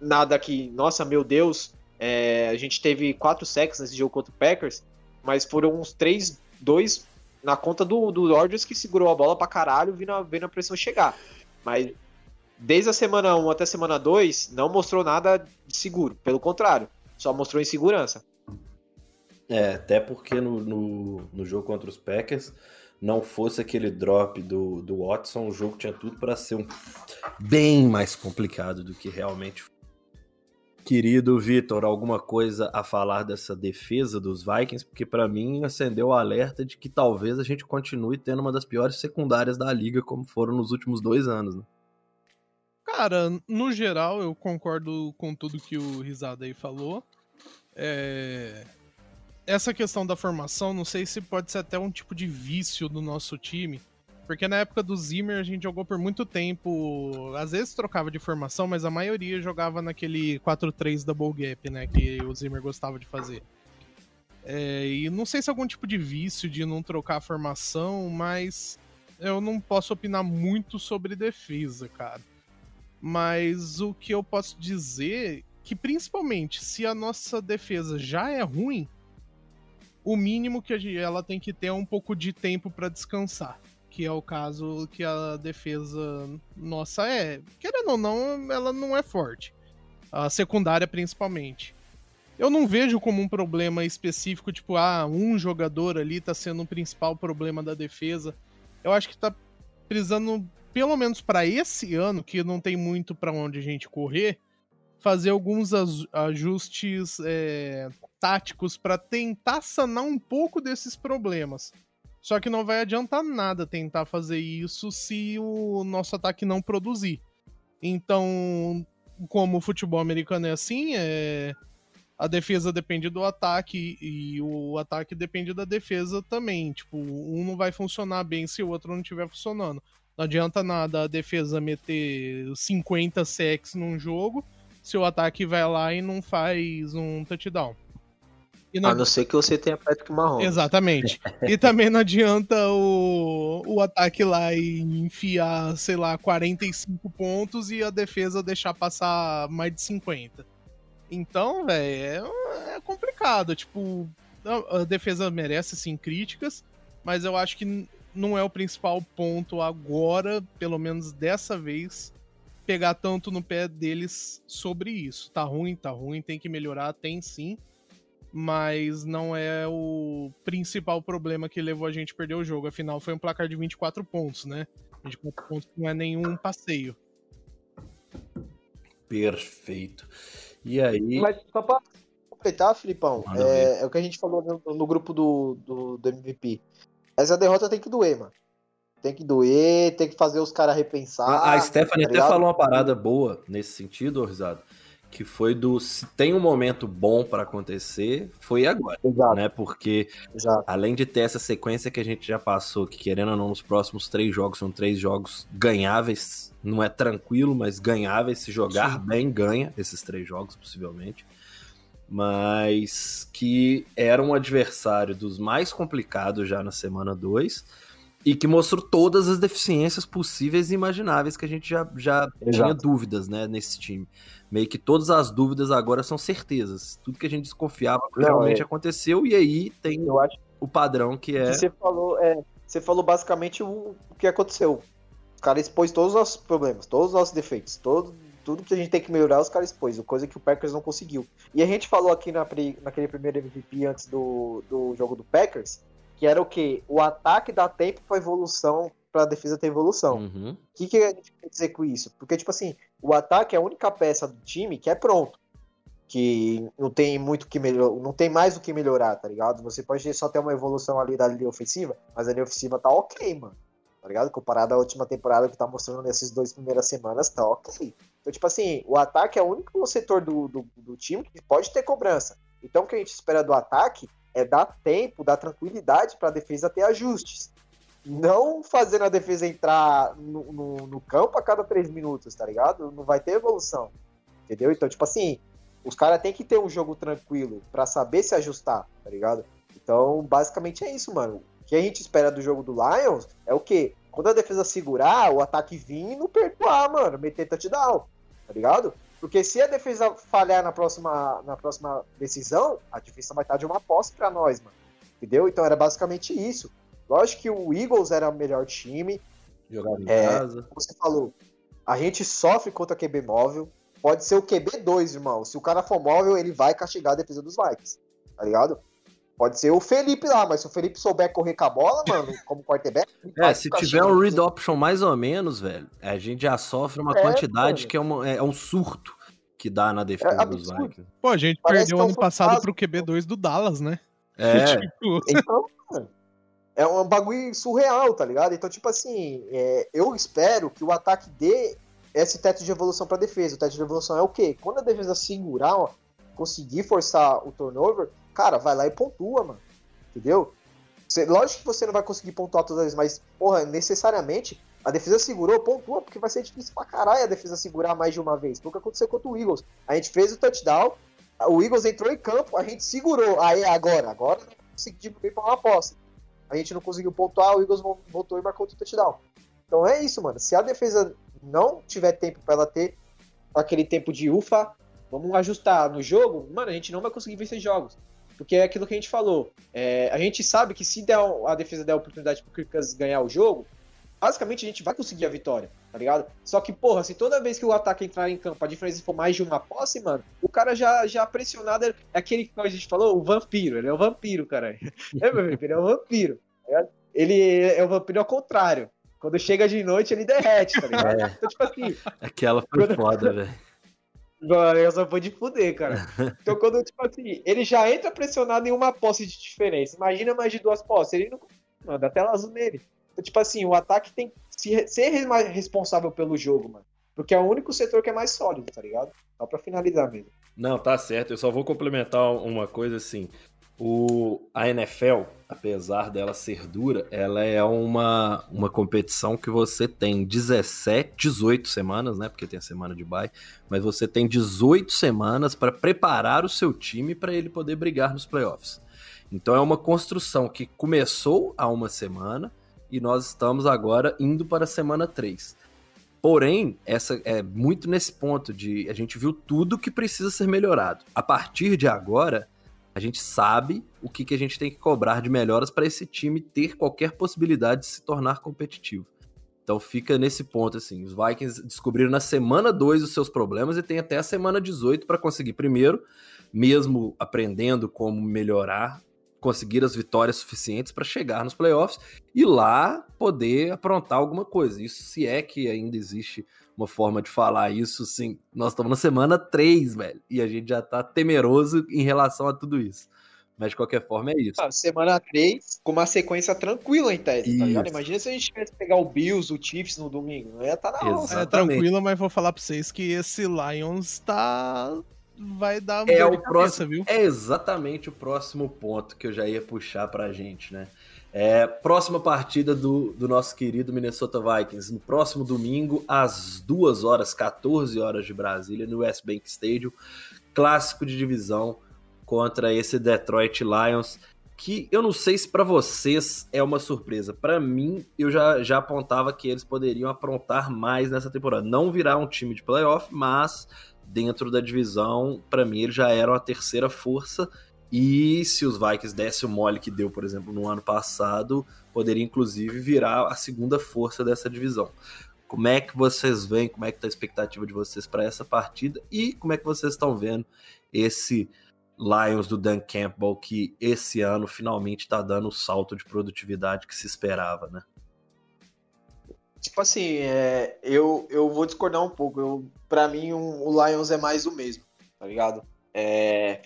nada que, nossa, meu Deus, é, a gente teve quatro sacks nesse jogo contra o Packers, mas foram uns três, dois na conta do, do Rodgers que segurou a bola pra caralho, vendo a, vendo a pressão chegar. Mas desde a semana 1 até a semana 2, não mostrou nada de seguro. Pelo contrário, só mostrou insegurança. É, até porque no, no, no jogo contra os Packers, não fosse aquele drop do, do Watson, o jogo tinha tudo para ser um bem mais complicado do que realmente foi. Querido Vitor, alguma coisa a falar dessa defesa dos Vikings? Porque para mim acendeu o alerta de que talvez a gente continue tendo uma das piores secundárias da liga, como foram nos últimos dois anos. Né? Cara, no geral, eu concordo com tudo que o Risada aí falou. É, Essa questão da formação, não sei se pode ser até um tipo de vício do nosso time. Porque na época do Zimmer a gente jogou por muito tempo. Às vezes trocava de formação, mas a maioria jogava naquele 4-3 double gap, né? Que o Zimmer gostava de fazer. É, e não sei se é algum tipo de vício de não trocar a formação, mas eu não posso opinar muito sobre defesa, cara. Mas o que eu posso dizer que principalmente se a nossa defesa já é ruim, o mínimo que ela tem que ter é um pouco de tempo para descansar, que é o caso que a defesa nossa é. Querendo ou não, ela não é forte. A secundária principalmente. Eu não vejo como um problema específico, tipo, ah, um jogador ali tá sendo o principal problema da defesa. Eu acho que tá precisando, pelo menos para esse ano, que não tem muito para onde a gente correr, fazer alguns ajustes é, táticos para tentar sanar um pouco desses problemas. Só que não vai adiantar nada tentar fazer isso se o nosso ataque não produzir. Então, como o futebol americano é assim, é, a defesa depende do ataque e o ataque depende da defesa também. Tipo, um não vai funcionar bem se o outro não estiver funcionando. Não adianta nada a defesa meter 50 sacks num jogo se o ataque vai lá e não faz um touchdown. Não A não ser que você tenha Patrick Mahomes. Exatamente. E também não adianta o, o ataque lá e enfiar, sei lá, 45 pontos e a defesa deixar passar mais de 50. Então, velho, é, é complicado. Tipo, a, defesa merece sim críticas, mas eu acho que não é o principal ponto agora, pelo menos dessa vez, pegar tanto no pé deles sobre isso. Tá ruim, tá ruim, tem que melhorar, tem sim mas não é o principal problema que levou a gente a perder o jogo. Afinal, foi um placar de 24 pontos, né? 24 pontos não é nenhum passeio. Perfeito. E aí. Mas só pra completar, Filipão, é, é o que a gente falou no, no grupo do, do, do MVP. Essa derrota tem que doer, mano. Tem que doer, tem que fazer os caras repensar. A, a Stephanie tá até falou uma parada boa nesse sentido, ô Risado, que foi do se tem um momento bom para acontecer, foi agora, Exato, né? Porque exato. além de ter essa sequência que a gente já passou, que querendo ou não, nos próximos três jogos são três jogos ganháveis, não é tranquilo, mas ganháveis. Se jogar Sim. bem, ganha esses três jogos, possivelmente. Mas que era um adversário dos mais complicados já na semana 2 e que mostrou todas as deficiências possíveis e imagináveis que a gente já, já tinha dúvidas né, nesse time. Meio que todas as dúvidas agora são certezas. Tudo que a gente desconfiava Não, realmente é. aconteceu, e aí tem Eu acho o padrão que é. que você falou, é, você falou basicamente o, o que aconteceu. Os caras expôs todos os nossos problemas, todos os nossos defeitos, todo, tudo que a gente tem que melhorar, os caras expôs, coisa que o Packers não conseguiu. E a gente falou aqui na, naquele primeiro MVP antes do, do jogo do Packers, que era o quê? O ataque dá tempo pra evolução, pra defesa ter evolução. Uhum. O que, que a gente quer dizer com isso? Porque, tipo assim, o ataque é a única peça do time que é pronto. Que não tem muito que melhorar, não tem mais o que melhorar, tá ligado? Você pode só ter uma evolução ali da linha ofensiva, mas a linha ofensiva tá ok, mano. Tá ligado? Comparado à última temporada que tá mostrando nessas duas primeiras semanas, tá ok. Então, tipo assim, o ataque é o único setor do, do, do time que pode ter cobrança. Então, o que a gente espera do ataque é dar tempo, dar tranquilidade pra defesa ter ajustes não fazendo a defesa entrar no, no, no campo a cada três minutos, tá ligado? Não vai ter evolução. Entendeu? Então, tipo assim, os caras têm que ter um jogo tranquilo pra saber se ajustar, tá ligado? Então, basicamente é isso, mano. O que a gente espera do jogo do Lions é o quê? Quando a defesa segurar, o ataque vir e não perdoar, mano, meter touchdown, tá ligado? Porque se a defesa falhar na próxima, na próxima decisão, a defesa vai estar de uma posse pra nós, mano. Entendeu? Então era basicamente isso. Lógico que o Eagles era o melhor time, Jogava em É. casa. como você falou, a gente sofre contra QB móvel. Pode ser o QB2, irmão. Se o cara for móvel, ele vai castigar a defesa dos Vikings. Tá ligado? Pode ser o Felipe lá, mas se o Felipe souber correr com a bola, mano, como quarterback. É, se tiver um read option mais ou menos, velho, a gente já sofre uma É, quantidade mano. que é, uma- é um surto que dá na defesa É dos. Vikings. Pô, a gente Parece perdeu é ano passado pro QB2 do Dallas, né? É, Tipo, Então, mano, é um bagulho surreal, tá ligado? Então, tipo assim, é, eu espero que o ataque dê esse teto de evolução pra defesa. O teto de evolução é o quê? Quando a defesa segurar, ó, conseguir forçar o turnover, cara, vai lá e pontua, mano. Entendeu? Lógico que você não vai conseguir pontuar todas as vezes, mas, porra, necessariamente a defesa segurou, pontua, porque vai ser difícil pra caralho a defesa segurar mais de uma vez. Que aconteceu contra o Eagles. A gente fez o touchdown, o Eagles entrou em campo, a gente segurou. Aí agora, agora não consegui diminuir pra uma posse. A gente não conseguiu pontuar, o Eagles vol- voltou e marcou outro touchdown. Então é isso, mano. Se a defesa não tiver tempo pra ela ter aquele tempo de ufa, vamos ajustar no jogo, mano, a gente não vai conseguir vencer jogos. Porque é aquilo que a gente falou. É, a gente sabe que se der, a defesa der a oportunidade pro Kirk Cousins ganhar o jogo, basicamente a gente vai conseguir a vitória, tá ligado? Só que, porra, se toda vez que o ataque entrar em campo a diferença for mais de uma posse, mano, o cara já, já pressionado é aquele que a gente falou, o vampiro. Ele é o vampiro, cara. É, meu filho, ele é o vampiro. tá? Ele é o vampiro ao contrário. Quando chega de noite, ele derrete, tá ligado? É. Então, tipo assim, aquela foi foda, velho. Mano, eu só foi de fuder, cara. Então, quando, tipo assim, ele já entra pressionado em uma posse de diferença. Imagina mais de duas posses. Ele não. Mano, dá tela azul nele. Então, tipo assim, o ataque tem se- ser responsável pelo jogo, mano. Porque é o único setor que é mais sólido, tá ligado? Só pra finalizar mesmo. Não, tá certo. Eu só vou complementar uma coisa assim. O, a NFL, apesar dela ser dura, ela é uma, uma competição que você tem 17, 18 semanas, né? Porque tem a semana de bye, mas você tem 18 semanas para preparar o seu time para ele poder brigar nos playoffs. Então é uma construção que começou há uma semana e nós estamos agora indo para a semana 3. Porém, essa é muito nesse ponto de a gente viu tudo que precisa ser melhorado. A partir de agora, a gente sabe o que, que a gente tem que cobrar de melhoras para esse time ter qualquer possibilidade de se tornar competitivo. Então fica nesse ponto assim, os Vikings descobriram na semana 2 os seus problemas e tem até a semana 18 para conseguir primeiro, mesmo aprendendo como melhorar, conseguir as vitórias suficientes para chegar nos playoffs e lá poder aprontar alguma coisa. Isso se é que ainda existe uma forma de falar isso, sim. Nós estamos na semana 3, velho, e a gente já tá temeroso em relação a tudo isso. Mas de qualquer forma é isso. Ah, semana 3, com uma sequência tranquila em tese, tá ligado? Imagina se a gente tivesse que pegar o Bills, o Chiefs no domingo. Não ia estar na Exato. onça. É tranquilo, mas vou falar pra vocês que esse Lions tá. Vai dar É o cabeça, próximo- viu? É exatamente o próximo ponto que eu já ia puxar pra gente, né? É, próxima partida do, do nosso querido Minnesota Vikings, no próximo domingo, às 2 horas, 14 horas de Brasília, no West Bank Stadium, clássico de divisão contra esse Detroit Lions, que eu não sei se pra vocês é uma surpresa. Pra mim, eu já, já apontava que eles poderiam aprontar mais nessa temporada. Não virar um time de playoff, mas dentro da divisão, pra mim, eles já eram a terceira força. E se os Vikings dessem o mole que deu, por exemplo, no ano passado, poderia inclusive virar a segunda força dessa divisão. Como é que vocês veem? Como é que tá a expectativa de vocês para essa partida? E como é que vocês estão vendo esse Lions do Dan Campbell que esse ano finalmente está dando o salto de produtividade que se esperava, né? Tipo assim, é, eu, eu vou discordar um pouco. Eu, pra mim, um- o Lions é mais o mesmo, tá ligado? É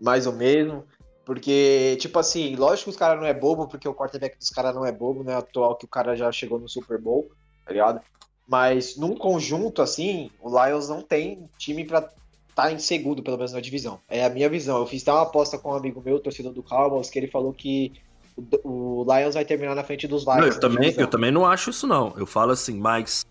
mais o mesmo. Porque, tipo assim, lógico que os caras não é bobo, porque o quarterback dos caras não é bobo, né? Atual que o cara já chegou no Super Bowl, tá ligado? Mas num conjunto, assim, o Lions não tem time pra estar em segundo, pelo menos na divisão. É a minha visão. Eu fiz até uma aposta com um amigo meu, torcedor do Cowboys, que ele falou que o, Lions vai terminar na frente dos Vikings. Não, eu, também, eu também não acho isso, não. Eu falo assim, mas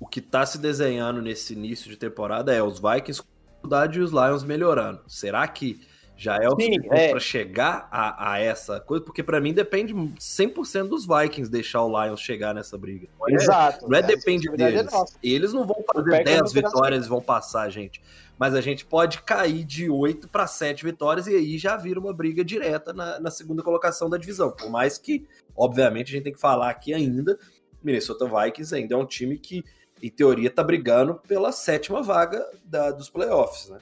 o que tá se desenhando nesse início de temporada é os Vikings com dificuldade e os Lions melhorando. Será que já é o Sim, suficiente é. pra chegar a, a essa coisa? Porque pra mim depende 100% dos Vikings deixar o Lions chegar nessa briga. Não é- Exato. Não é A depende é deles. nossa. Eles não vão fazer Packers 10 não terá vitórias e vão passar a gente. Mas a gente pode cair de 8 para 7 vitórias e aí já vira uma briga direta na, na segunda colocação da divisão. Por mais que, obviamente, a gente tem que falar aqui ainda, Minnesota Vikings ainda é um time que, em teoria, tá brigando pela sétima vaga da- dos playoffs, né?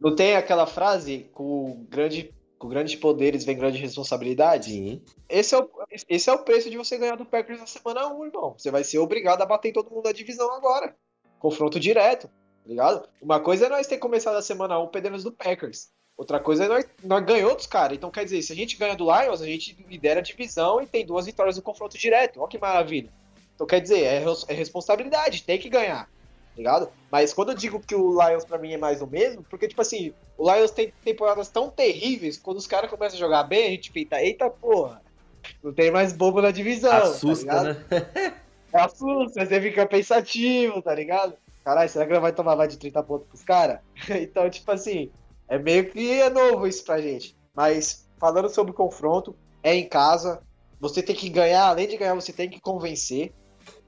Não tem aquela frase com grande com grandes poderes vem grande responsabilidade? Sim. Esse é, o, esse é o preço de você ganhar do Packers na semana 1, irmão. Você vai ser obrigado a bater em todo mundo da divisão agora. Confronto direto, tá ligado? Uma coisa é nós ter começado a semana 1 perdendo os do Packers. Outra coisa é nós, nós ganhou dos caras. Então, quer dizer, se a gente ganha do Lions, a gente lidera a divisão e tem duas vitórias no confronto direto. Olha que maravilha. Então, quer dizer, é, é responsabilidade, tem que ganhar, ligado? Mas quando eu digo que o Lions pra mim é mais do mesmo, porque, tipo assim, o Lions tem temporadas tão terríveis, quando os caras começam a jogar bem, a gente fica, eita porra, não tem mais bobo na divisão. Assusta, tá né? Assusta, você fica pensativo, tá ligado? Caralho, será que ela vai tomar mais de 30 pontos pros caras? então, tipo assim, é meio que é novo isso pra gente. Mas, falando sobre o confronto, é em casa. Você tem que ganhar, além de ganhar, você tem que convencer.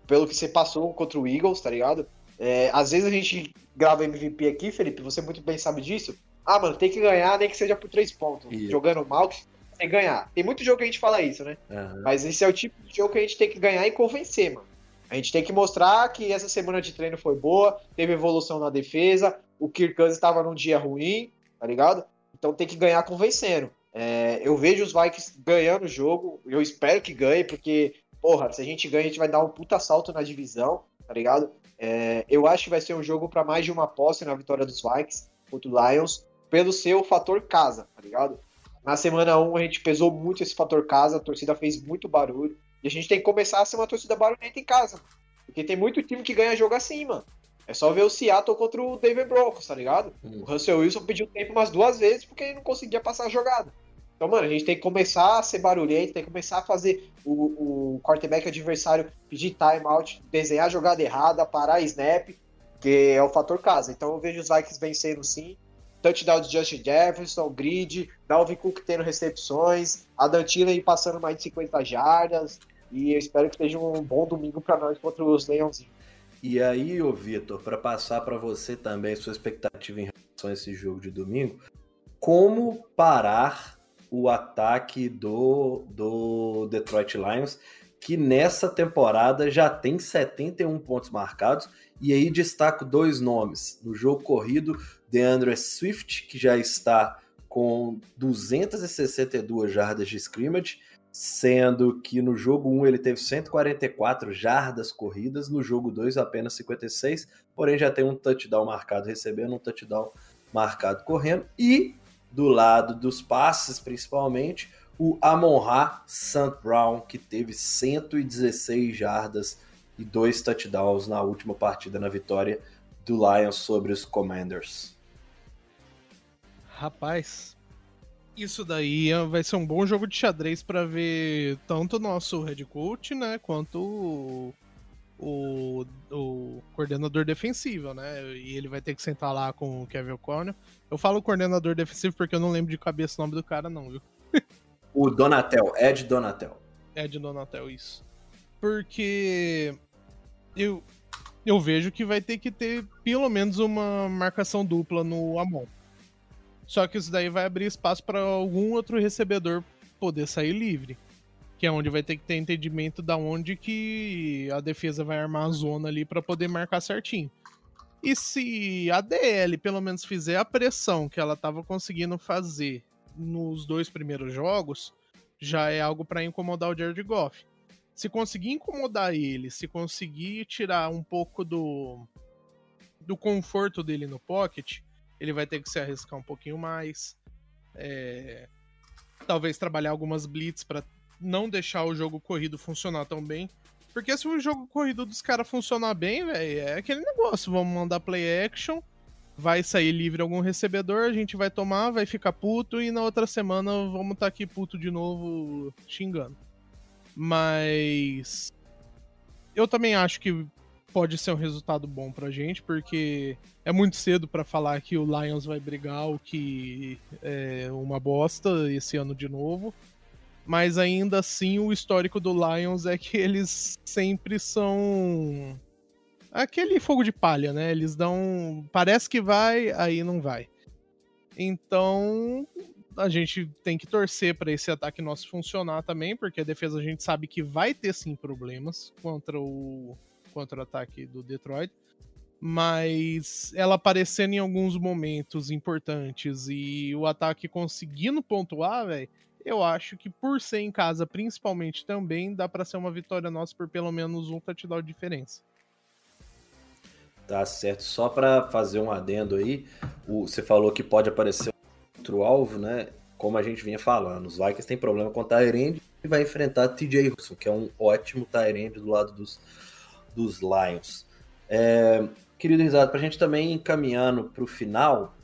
Pelo que você passou contra o Eagles, tá ligado? É, às vezes a gente grava MVP aqui, Felipe, você muito bem sabe disso. Ah, mano, tem que ganhar, nem que seja por três pontos. Isso. Jogando mal, tem que ganhar. Tem muito jogo que a gente fala isso, né? Aham. Mas esse é o tipo de jogo que a gente tem que ganhar e convencer, mano. A gente tem que mostrar que essa semana de treino foi boa, teve evolução na defesa, o Kirk Cousins estava num dia ruim, tá ligado? Então tem que ganhar convencendo. É, eu vejo os Vikings ganhando o jogo, eu espero que ganhe, porque, porra, se a gente ganha, a gente vai dar um puta salto na divisão, tá ligado? É, eu acho que vai ser um jogo para mais de uma posse na vitória dos Vikings contra o Lions, pelo seu fator casa, tá ligado? Na semana 1 a gente pesou muito esse fator casa, a torcida fez muito barulho. E a gente tem que começar a ser uma torcida barulhenta em casa. Porque tem muito time que ganha jogo assim, mano. É só ver o Seattle contra o Denver Broncos, tá ligado? Hum. O Russell Wilson pediu tempo umas duas vezes porque ele não conseguia passar a jogada. Então, mano, a gente tem que começar a ser barulhento, tem que começar a fazer o, o quarterback adversário pedir timeout, desenhar a jogada errada, parar a snap, que é o fator casa. Então eu vejo os Vikings vencendo sim. Touchdown de Justin Jefferson, grid, Dalvin Cook tendo recepções, a Dantillen passando mais de 50 jardas. E eu espero que seja um bom domingo para nós contra os Leãozinhos. E aí, ô Vitor, para passar para você também sua expectativa em relação a esse jogo de domingo, como parar o ataque do, do Detroit Lions, que nessa temporada já tem 71 pontos marcados, e aí destaco dois nomes. No jogo corrido, DeAndre Swift, que já está com 262 jardas de scrimmage, sendo que no jogo 1 ele teve 144 jardas corridas, no jogo 2 apenas 56, porém já tem um touchdown marcado recebendo, um touchdown marcado correndo, e do lado dos passes, principalmente, o Amon-Ra St. Brown, que teve 116 jardas e dois touchdowns na última partida na vitória do Lions sobre os Commanders. Rapaz, isso daí vai ser um bom jogo de xadrez para ver tanto o nosso head coach, né, quanto o, o, coordenador defensivo, né? E ele vai ter que sentar lá com o Kevin O'Connor. Eu falo coordenador defensivo porque eu não lembro de cabeça o nome do cara, não, viu? o Donatel, Ed Donatel. Ed Donatel, isso. Porque eu, eu vejo que vai ter que ter pelo menos uma marcação dupla no Amon. Só que isso daí vai abrir espaço para algum outro recebedor poder sair livre. Que é onde vai ter que ter entendimento da onde que a defesa vai armar a zona ali para poder marcar certinho. E se a DL pelo menos fizer a pressão que ela estava conseguindo fazer nos dois primeiros jogos, já é algo para incomodar o Jared Goff. Se conseguir incomodar ele, se conseguir tirar um pouco do, do conforto dele no pocket, ele vai ter que se arriscar um pouquinho mais. É, talvez trabalhar algumas blitz para não deixar o jogo corrido funcionar tão bem. Porque se o jogo corrido dos caras funcionar bem, velho, é aquele negócio. Vamos mandar play action, vai sair livre algum recebedor, a gente vai tomar, vai ficar puto e na outra semana vamos estar tá aqui puto de novo xingando. Mas eu também acho que pode ser um resultado bom pra gente, porque é muito cedo para falar que o Lions vai brigar, o que é uma bosta esse ano de novo. Mas ainda assim, o histórico do Lions é que eles sempre são aquele fogo de palha, né? Eles dão, parece que vai, aí não vai. Então, a gente tem que torcer para esse ataque nosso funcionar também, porque a defesa a gente sabe que vai ter sim problemas contra o contra o ataque do Detroit, mas ela aparecendo em alguns momentos importantes e o ataque conseguindo pontuar, velho, eu acho que por ser em casa, principalmente também, dá para ser uma vitória nossa por pelo menos um touchdown de diferença. Tá certo. Só para fazer um adendo aí, o, você falou que pode aparecer outro alvo, né? Como a gente vinha falando, os Vikings têm problema com o Tyrande e vai enfrentar TJ Wilson, que é um ótimo Tyrande do lado dos dos Lions. É, querido Risado, para a gente também encaminhando para o final,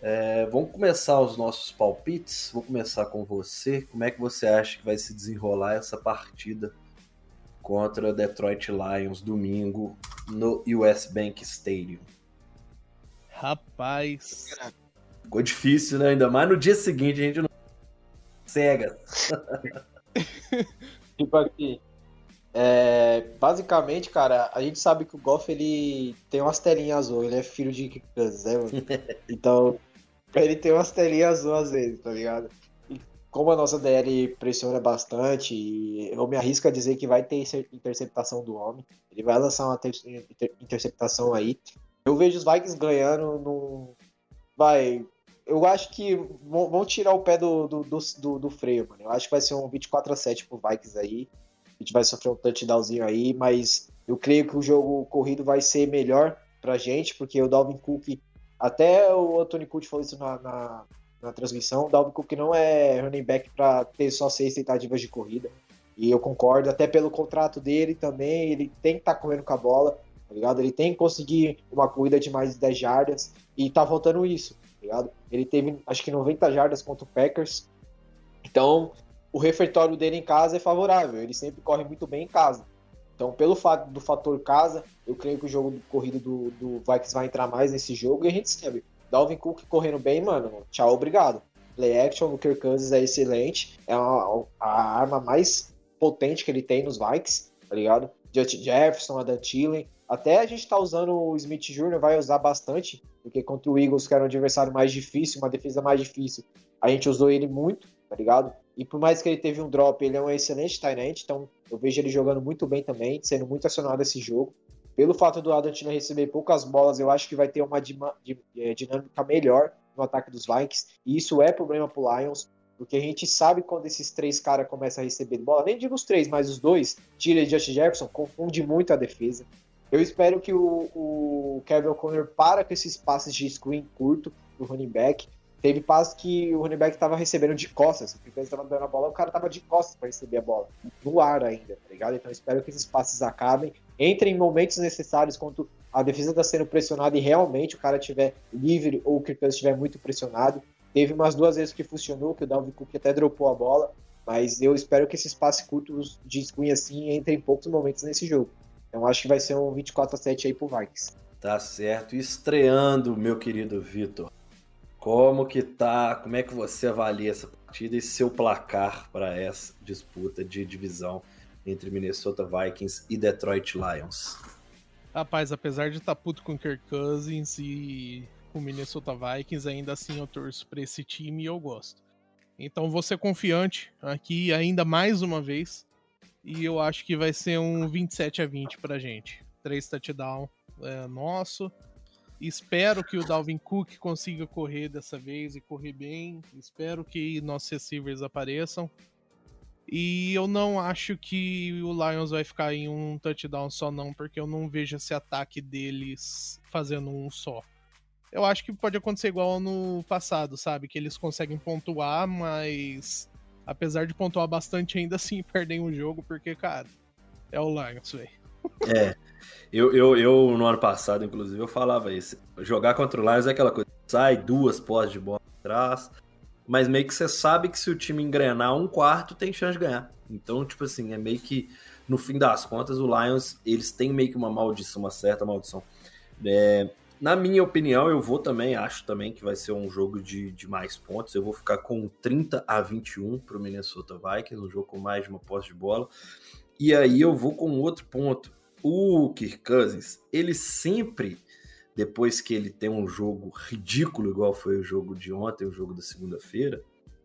é, vamos começar os nossos palpites. Vou começar com você. Como é que você acha que vai se desenrolar essa partida contra Detroit Lions domingo no US Bank Stadium? Rapaz. Ficou difícil, né? Ainda mais no dia seguinte a gente não. Cega. tipo aqui, é, basicamente, cara, a gente sabe que o Goff ele tem umas telinhas azul, ele é filho de Kansas, né, mano? Então, ele tem umas telinhas azul às vezes, tá ligado? E como a nossa DL pressiona bastante, eu me arrisco a dizer que vai ter interceptação do homem. Ele vai lançar uma interceptação aí. Eu vejo os Vikings ganhando num. Vai. Eu acho que vão tirar o pé do, do, do, do freio, mano. Eu acho que vai ser um 24 a 7 pro Vikings aí a gente vai sofrer um touchdownzinho aí, mas eu creio que o jogo corrido vai ser melhor pra gente, porque o Dalvin Cook, até o Anthony Cook falou isso na, na, na transmissão, o Dalvin Cook não é running back para ter só seis tentativas de corrida. E eu concordo, até pelo contrato dele também, ele tem que estar tá correndo com a bola, tá ligado? Ele tem que conseguir uma corrida de mais de 10 jardas, e tá faltando isso, tá ligado? Ele teve, acho que 90 jardas contra o Packers, então o refeitório dele em casa é favorável, ele sempre corre muito bem em casa. Então, pelo fato do fator casa, eu creio que o jogo de corrida do, do Vikings vai entrar mais nesse jogo e a gente sabe. Dalvin Cook correndo bem, mano, tchau, obrigado. Play action do Kirk Cousins é excelente, é a, a arma mais potente que ele tem nos Vikings, tá ligado? Justin Jefferson, Adam Thielen, até a gente tá usando o Smith Jr., vai usar bastante, porque contra o Eagles, que era um adversário mais difícil, uma defesa mais difícil, a gente usou ele muito, tá ligado? E por mais que ele teve um drop, ele é um excelente tight então eu vejo ele jogando muito bem também, sendo muito acionado esse jogo. Pelo fato do Adam Tina receber poucas bolas, eu acho que vai ter uma é, dinâmica melhor no ataque dos Vikings. E isso é problema pro Lions, porque a gente sabe quando esses três caras começam a receber bola, nem digo os três, mas os dois, Tira e Justin Jefferson, confunde muito a defesa. Eu espero que o, o Kevin O'Connor para com esses passes de screen curto do running back teve passos que o running back tava recebendo de costas. O Kirk estava dando a bola, o cara tava de costas para receber a bola. No ar ainda, tá ligado? Então espero que esses passes acabem. Entrem em momentos necessários quando a defesa está sendo pressionada e realmente o cara estiver livre ou o Kirk estiver muito pressionado. Teve umas duas vezes que funcionou, que o Dalvin Cook até dropou a bola, mas eu espero que esses passes curtos de screen assim entrem em poucos momentos nesse jogo. Então acho que vai ser um 24 a 7 aí pro Vikings. Tá certo. Estreando, meu querido Vitor. Como que tá? Como é que você avalia essa partida e seu placar para essa disputa de divisão entre Minnesota Vikings e Detroit Lions? Rapaz, apesar de estar tá puto com Kirk Cousins e com Minnesota Vikings, ainda assim eu torço para esse time e eu gosto. Então vou ser confiante aqui ainda mais uma vez. E eu acho que vai ser um 27 a 20 pra gente. Três touchdown é, nosso. Espero que o Dalvin Cook consiga correr dessa vez e correr bem. Espero que nossos receivers apareçam. E eu não acho que o Lions vai ficar em um touchdown só, não, porque eu não vejo esse ataque deles fazendo um só. Eu acho que pode acontecer igual no passado, sabe? Que eles conseguem pontuar, mas apesar de pontuar bastante, ainda assim perdem o jogo, porque, cara, é o Lions, velho. É. Eu, eu, eu, no ano passado, inclusive, eu falava isso. Jogar contra o Lions é aquela coisa. Sai duas pós de bola atrás, mas meio que você sabe que se o time engrenar um quarto, tem chance de ganhar. Então, tipo assim, é meio que, no fim das contas, o Lions, eles têm meio que uma maldição, uma certa maldição. É, na minha opinião, eu vou também, acho também que vai ser um jogo de, de mais pontos. Eu vou ficar com 30 a 21 para o Minnesota Vikings, um jogo com mais de uma posse de bola. E aí eu vou com outro ponto. O Kirk Cousins, ele sempre, depois que ele tem um jogo ridículo, igual foi o jogo de ontem, o jogo da segunda-feira,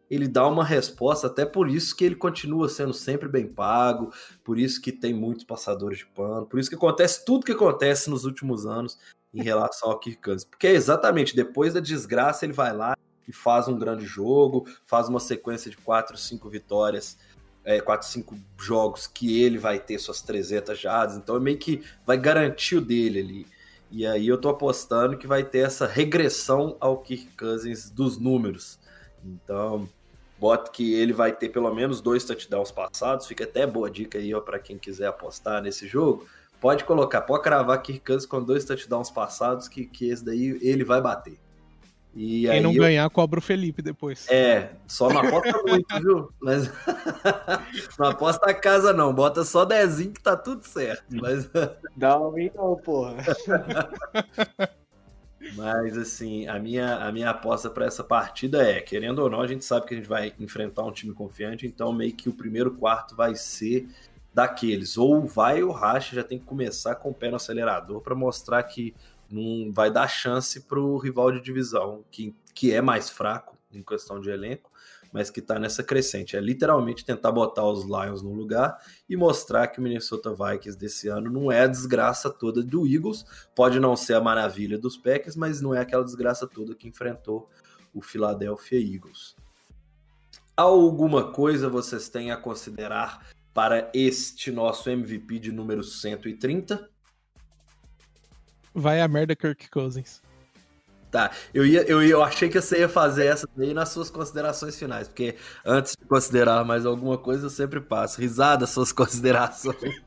ele dá uma resposta, até por isso que ele continua sendo sempre bem pago, por isso que tem muitos passadores de pano, por isso que acontece tudo que acontece nos últimos anos em relação ao Kirk Cousins. Porque é exatamente depois da desgraça ele vai lá e faz um grande jogo, faz uma sequência de 4, 5 vitórias, é, 4, 5 jogos que ele vai ter suas 300 jardas, então é meio que vai garantir o dele ali. E aí eu tô apostando que vai ter essa regressão ao Kirk Cousins dos números. Então, boto que ele vai ter pelo menos dois touchdowns passados, fica até boa dica aí para quem quiser apostar nesse jogo Pode colocar, pode cravar Kirk Cousins com dois touchdowns passados, que, que esse daí ele vai bater. E Quem não eu... ganhar, cobra o Felipe depois. É, só não aposta muito, viu? Mas não aposta a casa, não. Bota só dezinho que tá tudo certo. Mas... Dá um não, porra. Mas assim, a minha, a minha aposta para essa partida é, querendo ou não, a gente sabe que a gente vai enfrentar um time confiante, então meio que o primeiro quarto vai ser daqueles. Ou vai o Racha já tem que começar com o pé no acelerador para mostrar que não vai dar chance para o rival de divisão, que, que é mais fraco em questão de elenco, mas que está nessa crescente. É literalmente tentar botar os Lions no lugar e mostrar que o Minnesota Vikings desse ano não é a desgraça toda do Eagles. Pode não ser a maravilha dos Packers, mas não é aquela desgraça toda que enfrentou o Philadelphia Eagles. Alguma coisa vocês têm a considerar para este nosso MVP de número 130? Vai a merda, Kirk Cousins. Tá, eu, ia, eu, eu achei que você ia fazer essa daí nas suas considerações finais, porque antes de considerar mais alguma coisa, eu sempre passo. Risada suas considerações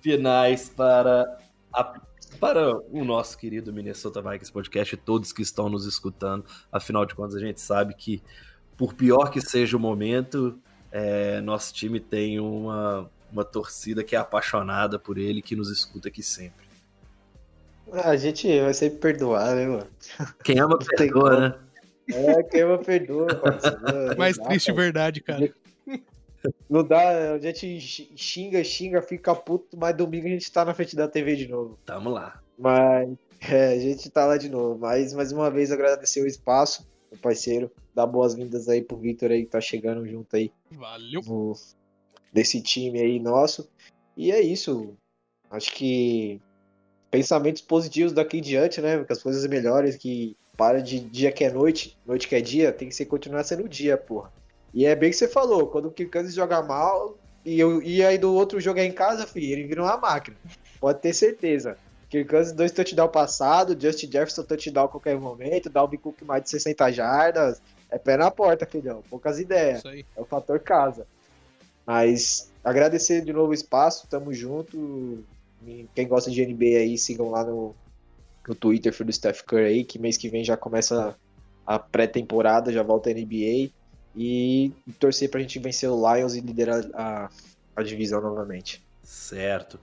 finais para, a, para o nosso querido Minnesota Vikings Podcast e todos que estão nos escutando. Afinal de contas, a gente sabe que, por pior que seja o momento, é, nosso time tem uma, uma torcida que é apaixonada por ele, que nos escuta aqui sempre. A gente vai sempre perdoar, né, mano? Quem ama perdoa, né? É, quem ama perdoa, Mais triste verdade, cara. Não dá, a gente xinga, xinga, fica puto, mas domingo a gente tá na frente da TV de novo. Tamo lá. Mas é, a gente tá lá de novo. Mas mais uma vez agradecer o espaço, o parceiro dar boas-vindas aí pro Vitor aí que tá chegando junto aí. Valeu. No, desse time aí nosso. E é isso. Acho que pensamentos positivos daqui em diante, né? Que as coisas melhores, que para de dia que é noite, noite que é dia, tem que ser continuar sendo dia, porra. E é bem que você falou, quando o Kirkanes joga mal, e, eu, e aí do outro jogo é em casa, filho, ele vira uma máquina. Pode ter certeza. Kirk Cousins, dois touchdowns passado, Justin Jefferson touchdown a qualquer momento, Dalvin Cook mais de 60 jardas. É pé na porta, filhão. Poucas ideias. Isso aí. É o fator casa. Mas agradecer de novo o espaço, tamo junto. Quem gosta de NBA aí, sigam lá no, no Twitter do Steph Curry aí, que mês que vem já começa a pré-temporada, já volta a NBA. E torcer pra gente vencer o Lions e liderar a, a divisão novamente. Certo.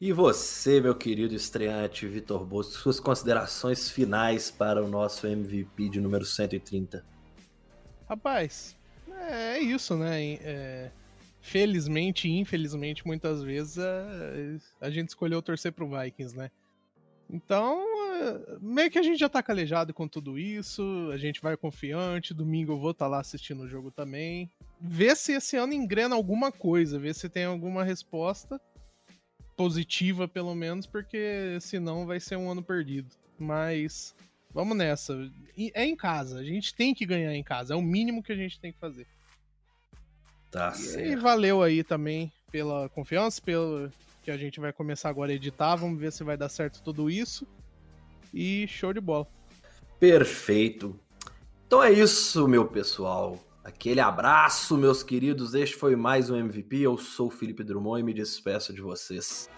E você, meu querido estreante Vitor Bosco, suas considerações finais para o nosso MVP de número 130? Rapaz, é, é isso, né? É, felizmente e infelizmente, muitas vezes é, a gente escolheu torcer pro Vikings, né? Então, é, meio que a gente já tá calejado com tudo isso, a gente vai confiante, domingo eu vou estar lá assistindo o jogo também. Ver se esse ano engrena alguma coisa, ver se tem alguma resposta positiva, pelo menos, porque senão vai ser um ano perdido. Mas vamos nessa. É em casa, a gente tem que ganhar em casa, é o mínimo que a gente tem que fazer. Tá E certo. valeu aí também pela confiança, pelo que a gente vai começar agora a editar, vamos ver se vai dar certo tudo isso. E show de bola. Perfeito. Então é isso, meu pessoal. Aquele abraço, meus queridos. Este foi mais um MVP. Eu sou o Felipe Drummond e me despeço de vocês.